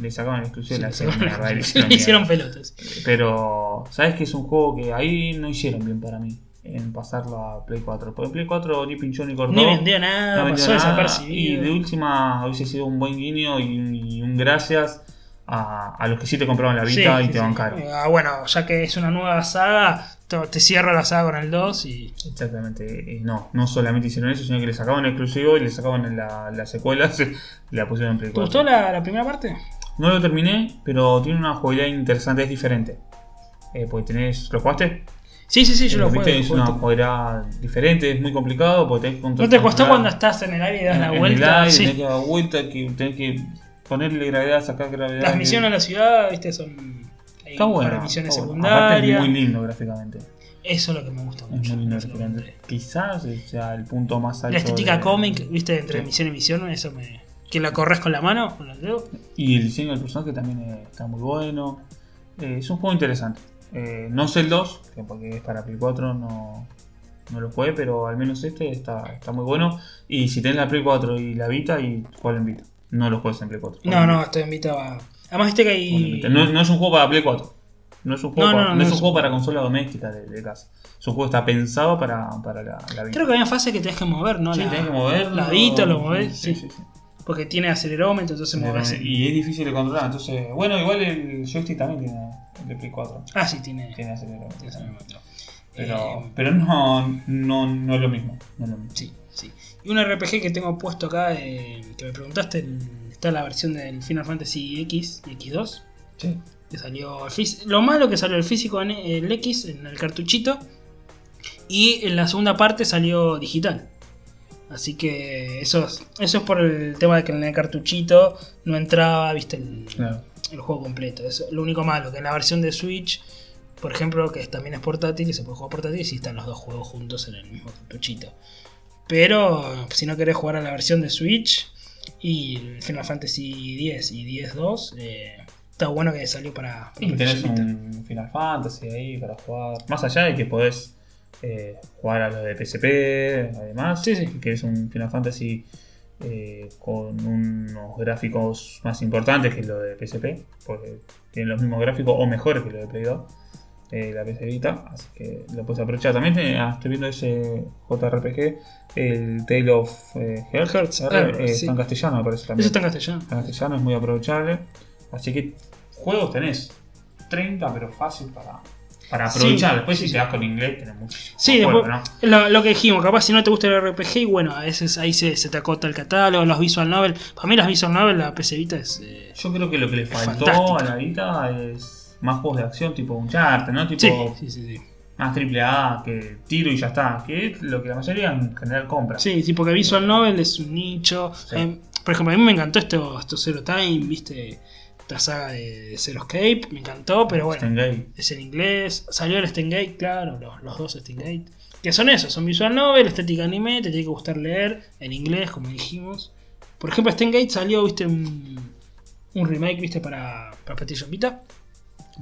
Le sacaron el exclusivo Sí, la le hicieron sacaron la- le pelotas. Pero, ¿sabes que es un juego que ahí no hicieron bien para mí? En pasarlo a Play 4. Porque en Play 4 ni pinchó ni cortó. Ni vendió nada, no vendió pasó nada, Y de última hubiese sido un buen guiño y un gracias a, a los que sí te compraban la Vita Sí, y sí, te sí. bancaron. Ah, bueno, ya que es una nueva saga, te, cierra la saga con el 2 y. Exactamente, no, no solamente hicieron eso, sino que le sacaban el exclusivo y le sacaban la, la secuela, se- la pusieron en Play ¿Te 4. gustó la, la primera parte? No lo terminé, pero tiene una jugabilidad interesante, es diferente. Eh, porque tenés. ¿Lo jugaste? Sí, sí, sí, yo lo jugué. Es una jugabilidad diferente, es muy complicado porque tenés que ¿No te costó cuando estás en el aire y das en- la en el vuelta? aire, Sí. Tenés que dar vuelta, que tenés que ponerle gravedad, sacar gravedad. Las misiones en la ciudad, viste, son. hay Está bueno. misiones está bueno. Aparte es secundarias. muy lindo gráficamente. Eso es lo que me gusta Es mucho. muy lindo gráficamente. Quizás sea el punto más alto. La estética de- cómic, viste, entre Sí. misión y misión, eso me. Que la corres con la mano, con el dedo. Y el diseño del personaje también está muy bueno. Eh, es un juego interesante. Eh, no sé el 2, que porque es para Play 4, no, no lo jugué, pero al menos este está, está muy bueno. Y si tenés la Play 4 y la Vita, y juega en Vita. No lo juegues en Play 4. No, no, estoy invitado a. Además, viste que hay. No, no es un juego para Play 4. No es un juego, No, para, no, es un juego para consola doméstica de, de casa. Es un juego que está pensado para, para la, la Vita. Creo que había fase que tenés que mover, ¿no? Sí, la, tenés que moverlo. La Vita lo movés, Sí, sí, sí, sí. Porque tiene acelerómetro, entonces movés. Y es difícil de controlar. Entonces, bueno, igual el joystick también tiene el de Play 4. Ah, sí, tiene. Tiene acelerómetro. tiene acelerómetro. Pero, Eh, pero no, no, no es lo mismo. No es lo mismo. Sí, sí. Y un RPG que tengo puesto acá, eh, que me preguntaste, está la versión del Final Fantasy X y X2. Sí. Que salió el Lo malo que salió el físico en el X, en el cartuchito. Y en la segunda parte salió digital. Así que eso es, eso es por el tema de que en el cartuchito no entraba, viste, el, el juego completo. Es lo único malo, que en la versión de Switch, por ejemplo, que también es portátil y se puede jugar portátil, y sí están los dos juegos juntos en el mismo cartuchito. Pero si no querés jugar a la versión de Switch y Final Fantasy X y X-2, eh, está bueno que salió para... para Y tenés un Final Fantasy ahí para jugar. Más allá de que podés eh, jugar a lo de PSP, además. Sí, sí. Que es un Final Fantasy eh, con unos gráficos más importantes que lo de PSP. Porque tienen los mismos gráficos o mejores que lo de Play 2. Eh, la PC Vita, así que lo puedes aprovechar. También eh, ah, estoy viendo ese JRPG, el Tale of eh, eh, sí. está en castellano, me parece también. Eso está en castellano. Está en castellano, es muy aprovechable. Así que juegos tenés 30, pero fácil para, para Sí, aprovechar. Después, sí, si te das con inglés, tenés muchísimo. Sí, después, ¿no? lo, lo que dijimos, capaz si no te gusta el RPG, y bueno, a veces ahí se, se te acota el catálogo, los visual novel. Para mí las visual novel, la PC Vita es... eh, Yo creo que lo que le faltó fantástica. a la Vita es más juegos de acción, tipo Uncharted, ¿no? Tipo sí, sí, sí, sí. más triple A, que tiro y ya está. Que es lo que la mayoría en general compra. Sí, sí, porque Visual Novel es un nicho. Sí. Eh, por ejemplo, a mí me encantó esto, esto Zero Time, viste, esta saga de Zero Escape, me encantó, pero bueno, Stengate. es en inglés. Salió el Stengate, claro, los, los dos Stengate. Que son esos, son Visual Novel, estética anime, te tiene que gustar leer en inglés, como dijimos. Por ejemplo, Stengate salió, viste, un, un remake, viste, para, para PlayStation Vita.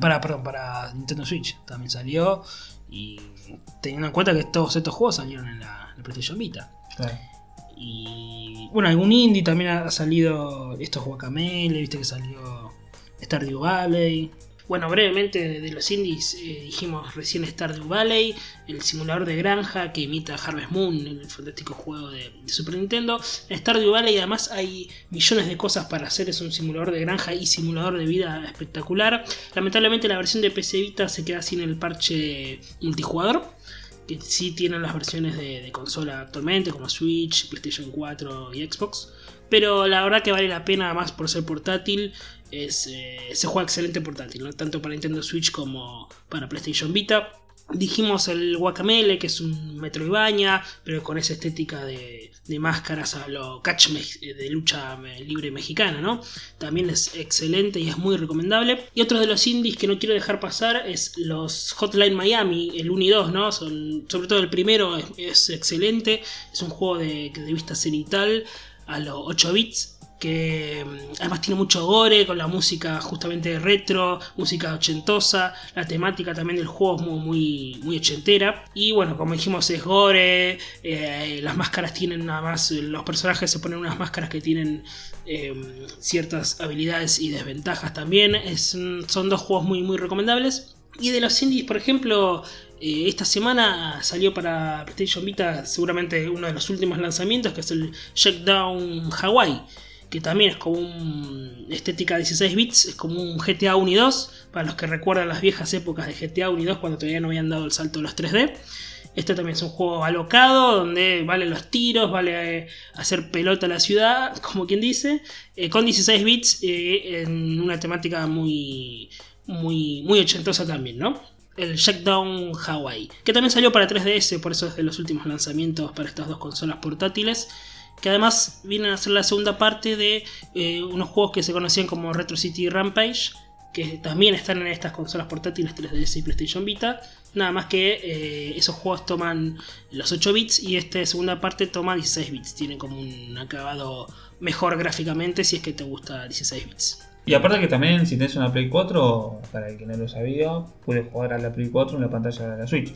Para, perdón, para Nintendo Switch también salió. Y teniendo en cuenta que todos estos juegos salieron en la, en la PlayStation Vita. Claro. Y bueno, algún indie también ha salido estos Guacamele, viste que salió Stardew Valley. Bueno, brevemente de, los indies eh, dijimos recién Stardew Valley, el simulador de granja que imita Harvest Moon, el fantástico juego de, Super Nintendo. En Stardew Valley además hay millones de cosas para hacer, es un simulador de granja y simulador de vida espectacular. Lamentablemente la versión de PC Vita se queda sin el parche multijugador que sí tienen las versiones de, de consola actualmente, como Switch, PlayStation 4 y Xbox. Pero la verdad que vale la pena más por ser portátil. Es, eh, se juega excelente portátil, ¿no? tanto para Nintendo Switch como para PlayStation Vita. Dijimos el Guacamele, que es un Metroidvania, pero con esa estética de, máscaras a lo catch me- de lucha libre mexicana, ¿no? También es excelente y es muy recomendable. Y otro de los indies que no quiero dejar pasar es los Hotline Miami, el 1 y 2, ¿no? Son, sobre todo el primero es, es excelente, es un juego de, de vista cenital a los 8 bits que mm, además tiene mucho gore con la música justamente retro, música ochentosa, la temática también del juego es muy, muy, muy ochentera. Y bueno, como dijimos es gore, eh, las máscaras tienen nada más, los personajes se ponen unas máscaras que tienen eh, ciertas habilidades y desventajas también, es, son dos juegos muy, muy recomendables. Y de los indies, por ejemplo, eh, esta semana salió para PlayStation Vita seguramente uno de los últimos lanzamientos, que es el Shakedown Hawaii, que también es como un estética 16 bits, es como un GTA 1 y 2, para los que recuerdan las viejas épocas de GTA 1 y 2 cuando todavía no habían dado el salto a los 3D. Este también es un juego alocado, donde vale los tiros, vale eh, hacer pelota a la ciudad, como quien dice, eh, con 16 bits eh, en una temática muy, muy, muy ochentosa también, ¿no? El Shakedown Hawaii, que también salió para 3DS, por eso es de los últimos lanzamientos para estas dos consolas portátiles, que además vienen a ser la segunda parte de eh, unos juegos que se conocían como Retro City Rampage, que también están en estas consolas portátiles 3DS y PlayStation Vita, nada más que eh, esos juegos toman los 8 bits y esta segunda parte toma 16 bits, tiene como un acabado mejor gráficamente si es que te gusta 16 bits. Y aparte que también si tenés una Play 4, para el que no lo sabía, puedes jugar a la Play 4 en la pantalla de la Switch.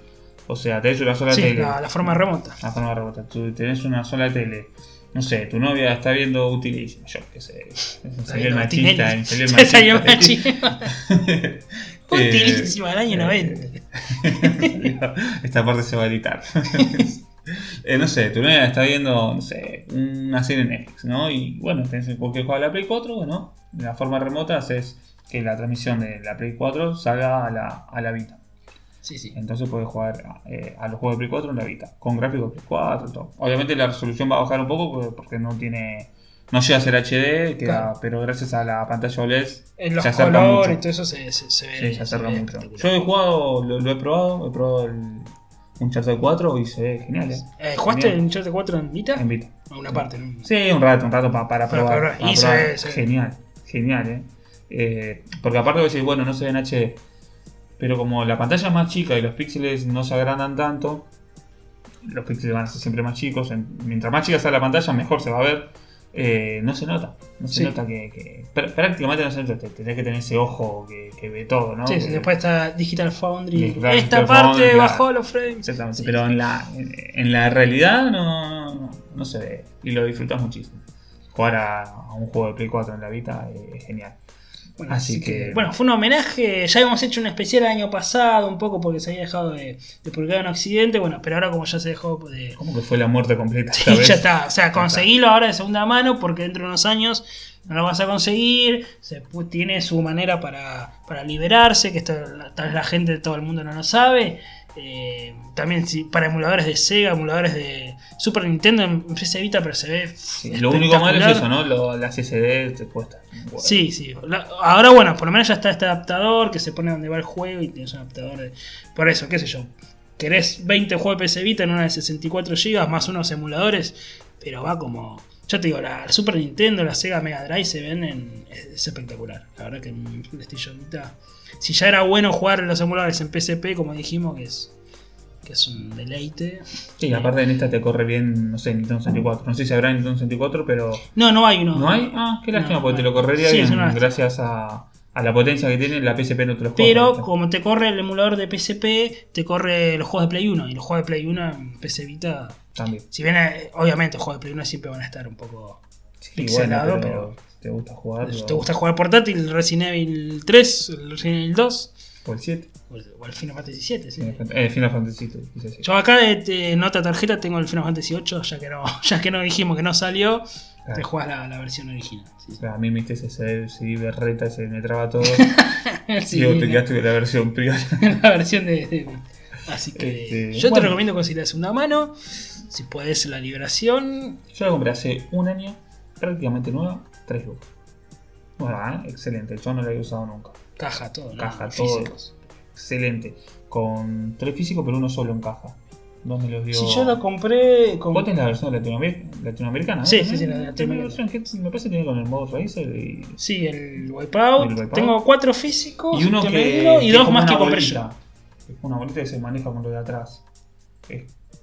O sea, tenés una sola Sí, tele. la, la forma remota. La forma rebota. Tú tenés una sola tele. No sé, tu novia está viendo Utilísima. Yo qué sé. Salió el machista. Salió el Se salió machista. Utilísima del año 90. Esta parte se va a editar. Eh, no sé, tu novia está viendo, no sé, una serie en Netflix, ¿no? Y bueno, tenés cualquier juego de la Play 4, bueno, de la forma remota haces que la transmisión de la Play 4 salga a la, a la Vita. Sí, sí. Entonces puedes jugar eh, a los juegos de Play 4 en la Vita, con gráficos Play 4 y todo. Obviamente la resolución va a bajar un poco porque- porque no tiene. No llega a ser HD, queda- Claro. pero gracias a la pantalla OLED En los se acerca colores y mucho. todo eso se, se, se ve. Sí, se acerca ve mucho. Yo he jugado, lo, lo he probado, he probado el Uncharted 4 y se ve genial. ¿eh? Eh, ¿Jugaste Genial. en Uncharted 4 en Vita? En Vita. A una parte, ¿no? Sí, un rato, un rato pa- para Para probar. para Y se probar. ve, se ve. Genial, genial, ¿eh? Eh, Porque aparte vos decís, bueno, no se ve en HD. Pero como la pantalla es más chica y los píxeles no se agrandan tanto, los píxeles van a ser siempre más chicos. en- mientras más chica sea la pantalla, mejor se va a ver. Eh, no se nota, no se Sí. nota que, que- pr- prácticamente no se nota, te- tenés que tener ese ojo que, que ve todo, ¿no? Sí, sí, después está Digital Foundry. Digital Esta parte bajó los frames. Exactamente, Sí, pero. En, la, en, en la realidad no, no, no se ve y lo disfrutas muchísimo. Jugar a, a un juego de Play 4 en la Vita es genial. Bueno, Así que- Bueno, fue un homenaje. Ya habíamos hecho un especial el año pasado, un poco porque se había dejado de, de publicar en Occidente. Bueno, pero ahora como ya se dejó de. Como que fue la muerte completa esta Sí, vez. ya está. O sea, conseguilo ahora de segunda mano porque dentro de unos años no lo vas a conseguir. Se, tiene su manera para, para liberarse, que esto tal vez la gente, todo el mundo no lo sabe. Eh, también para emuladores de Sega, emuladores de Super Nintendo en PC Vita, pero se ve. Sí, lo único malo es eso, ¿no? Lo- las SD te cuesta. Bueno, Sí, sí. Ahora, bueno, por lo menos ya está este adaptador que se pone donde va el juego y tienes un adaptador de. Por eso, qué sé yo. Querés 20 juegos de PC Vita en una de 64 GB más unos emuladores, pero va como. Ya te digo, la Super Nintendo, la Sega Mega Drive se ven en. Es, es espectacular. La verdad que en PlayStation Vita. Si ya era bueno jugar los emuladores en PSP, como dijimos, que es. Que es un deleite. Sí, aparte en esta te corre bien, no sé, Nintendo 64. No sé si habrá Nintendo 64, pero. No, no hay uno. ¿No hay? Ah, qué lástima, No, porque te lo correría Sí, bien gracias a, a la potencia que tiene. La PSP no te los corre. Pero como te corre el emulador de PSP, te corre los juegos de Play 1. Y los juegos de Play 1 en PC Vita. También. Si bien, eh, obviamente, los juegos de Play 1 siempre van a estar un poco. Sí, pixelado, bueno, pero ¿Te gusta jugar? Te gusta jugar portátil, Resident Evil 3, el Resident Evil 2, O el 7. o el, Final Fantasy 7. sí. Eh, Final Fantasy, quise decir. Yo acá de, de nota tarjeta tengo el Final Fantasy 8, ya que no, ya que no dijimos que no salió, Claro. te juegas la, la versión original. sí. A mí me ese CD, berreta, se me traba todo. Sí, y vos te quedaste con la versión privada. la versión de, de- Así que Este, yo te recomiendo conseguir la segunda mano. Si puedes la liberación. Yo la compré hace un año, prácticamente nueva, 3 lucas. Bueno, ¿eh? excelente. Yo no la he usado nunca. Caja, todo. ¿no? Caja, todo. Físicos. Excelente. Con tres físicos, pero uno solo en caja. Dos me los dio. Si yo la compré con. Vos tenés la versión latinoamer- latinoamericana, ¿no? Sí, También. sí, sí, la latinoamericana. versión que me parece que tiene con el modo Razer y. Sí, el Wipeout. El Wipeout. Tengo cuatro físicos Y uno que que, me vino y que dos más que una compré bolita. yo. Es una bolita que se maneja con lo de atrás.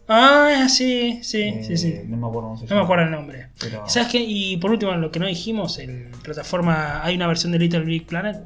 Ah, sí, sí, eh, sí, sí. No me acuerdo cómo se No me acuerdo el nombre. Pero... ¿Sabes qué? Y por último, lo que no dijimos, en plataforma hay una versión de Little Big Planet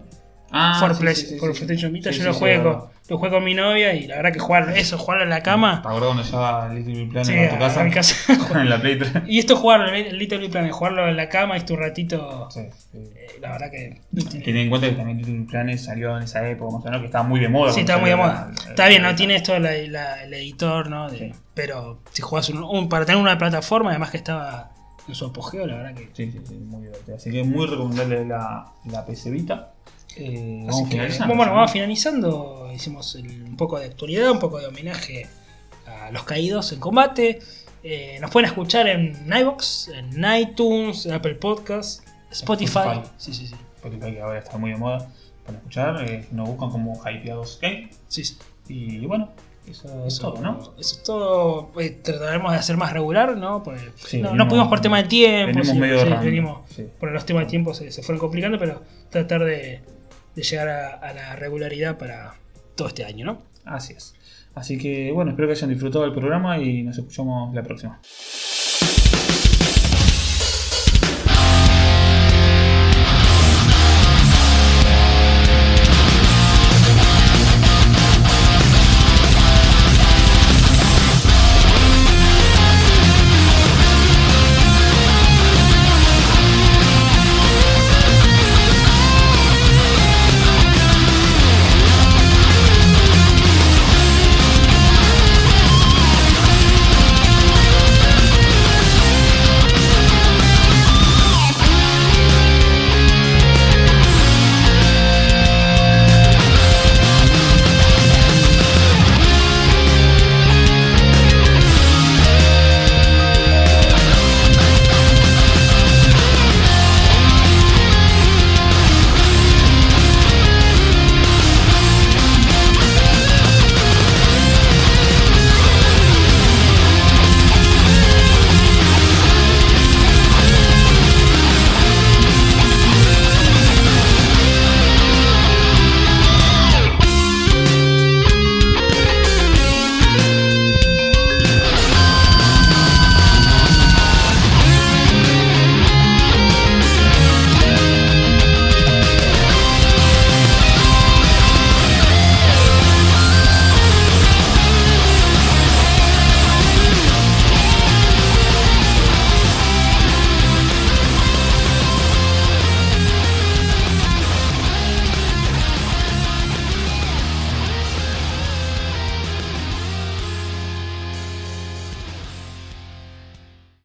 Ah, for, sí, Play- sí, sí, for sí. PlayStation Vita. Sí, yo sí, lo, sí, jugué es con, verdad. lo jugué con mi novia y la verdad que jugar eso, jugar en la cama. ¿Te acordás dónde llevaba Little Big Planet Sí, a tu a- casa? mi casa. en la Play 3. Y esto jugarlo, el Little Big Planet, jugarlo en la cama es tu ratito. Sí, sí. eh, la verdad que. Ten en cuenta que también Little Big Planet salió en esa época, más o menos, que estaba muy de moda. Sí, cuando está muy de salió moda. la- la- Está bien, no la- tiene esto la- la- el editor, ¿no? De- Sí. Pero si jugás un, un- para tener una plataforma, además que estaba en su apogeo, la verdad que. Sí, sí, sí, muy divertido. Así que muy recomendable la, la PC Vita. Eh, Así vamos que, finalizando. bueno, ¿no? vamos finalizando. Hicimos el- un poco de actualidad, un poco de homenaje a los caídos en combate. Eh, nos pueden escuchar en iVoox, en iTunes, en Apple Podcasts, Spotify. Spotify. Sí, sí, sí. Spotify que ahora está muy de moda para escuchar. eh, nos buscan como Hypeados Game. sí, sí. Y bueno, eso es todo, ¿no? eso es todo. Eh, trataremos de hacer más regular, ¿no? Sí, no, pudimos por tema de tiempo. venimos sí, medio sí, venimos por los temas de tiempo se, se fueron complicando, pero tratar de, de llegar a, la regularidad para todo este año, ¿no? Así es. Así que bueno, espero que hayan disfrutado del programa y nos escuchamos la próxima.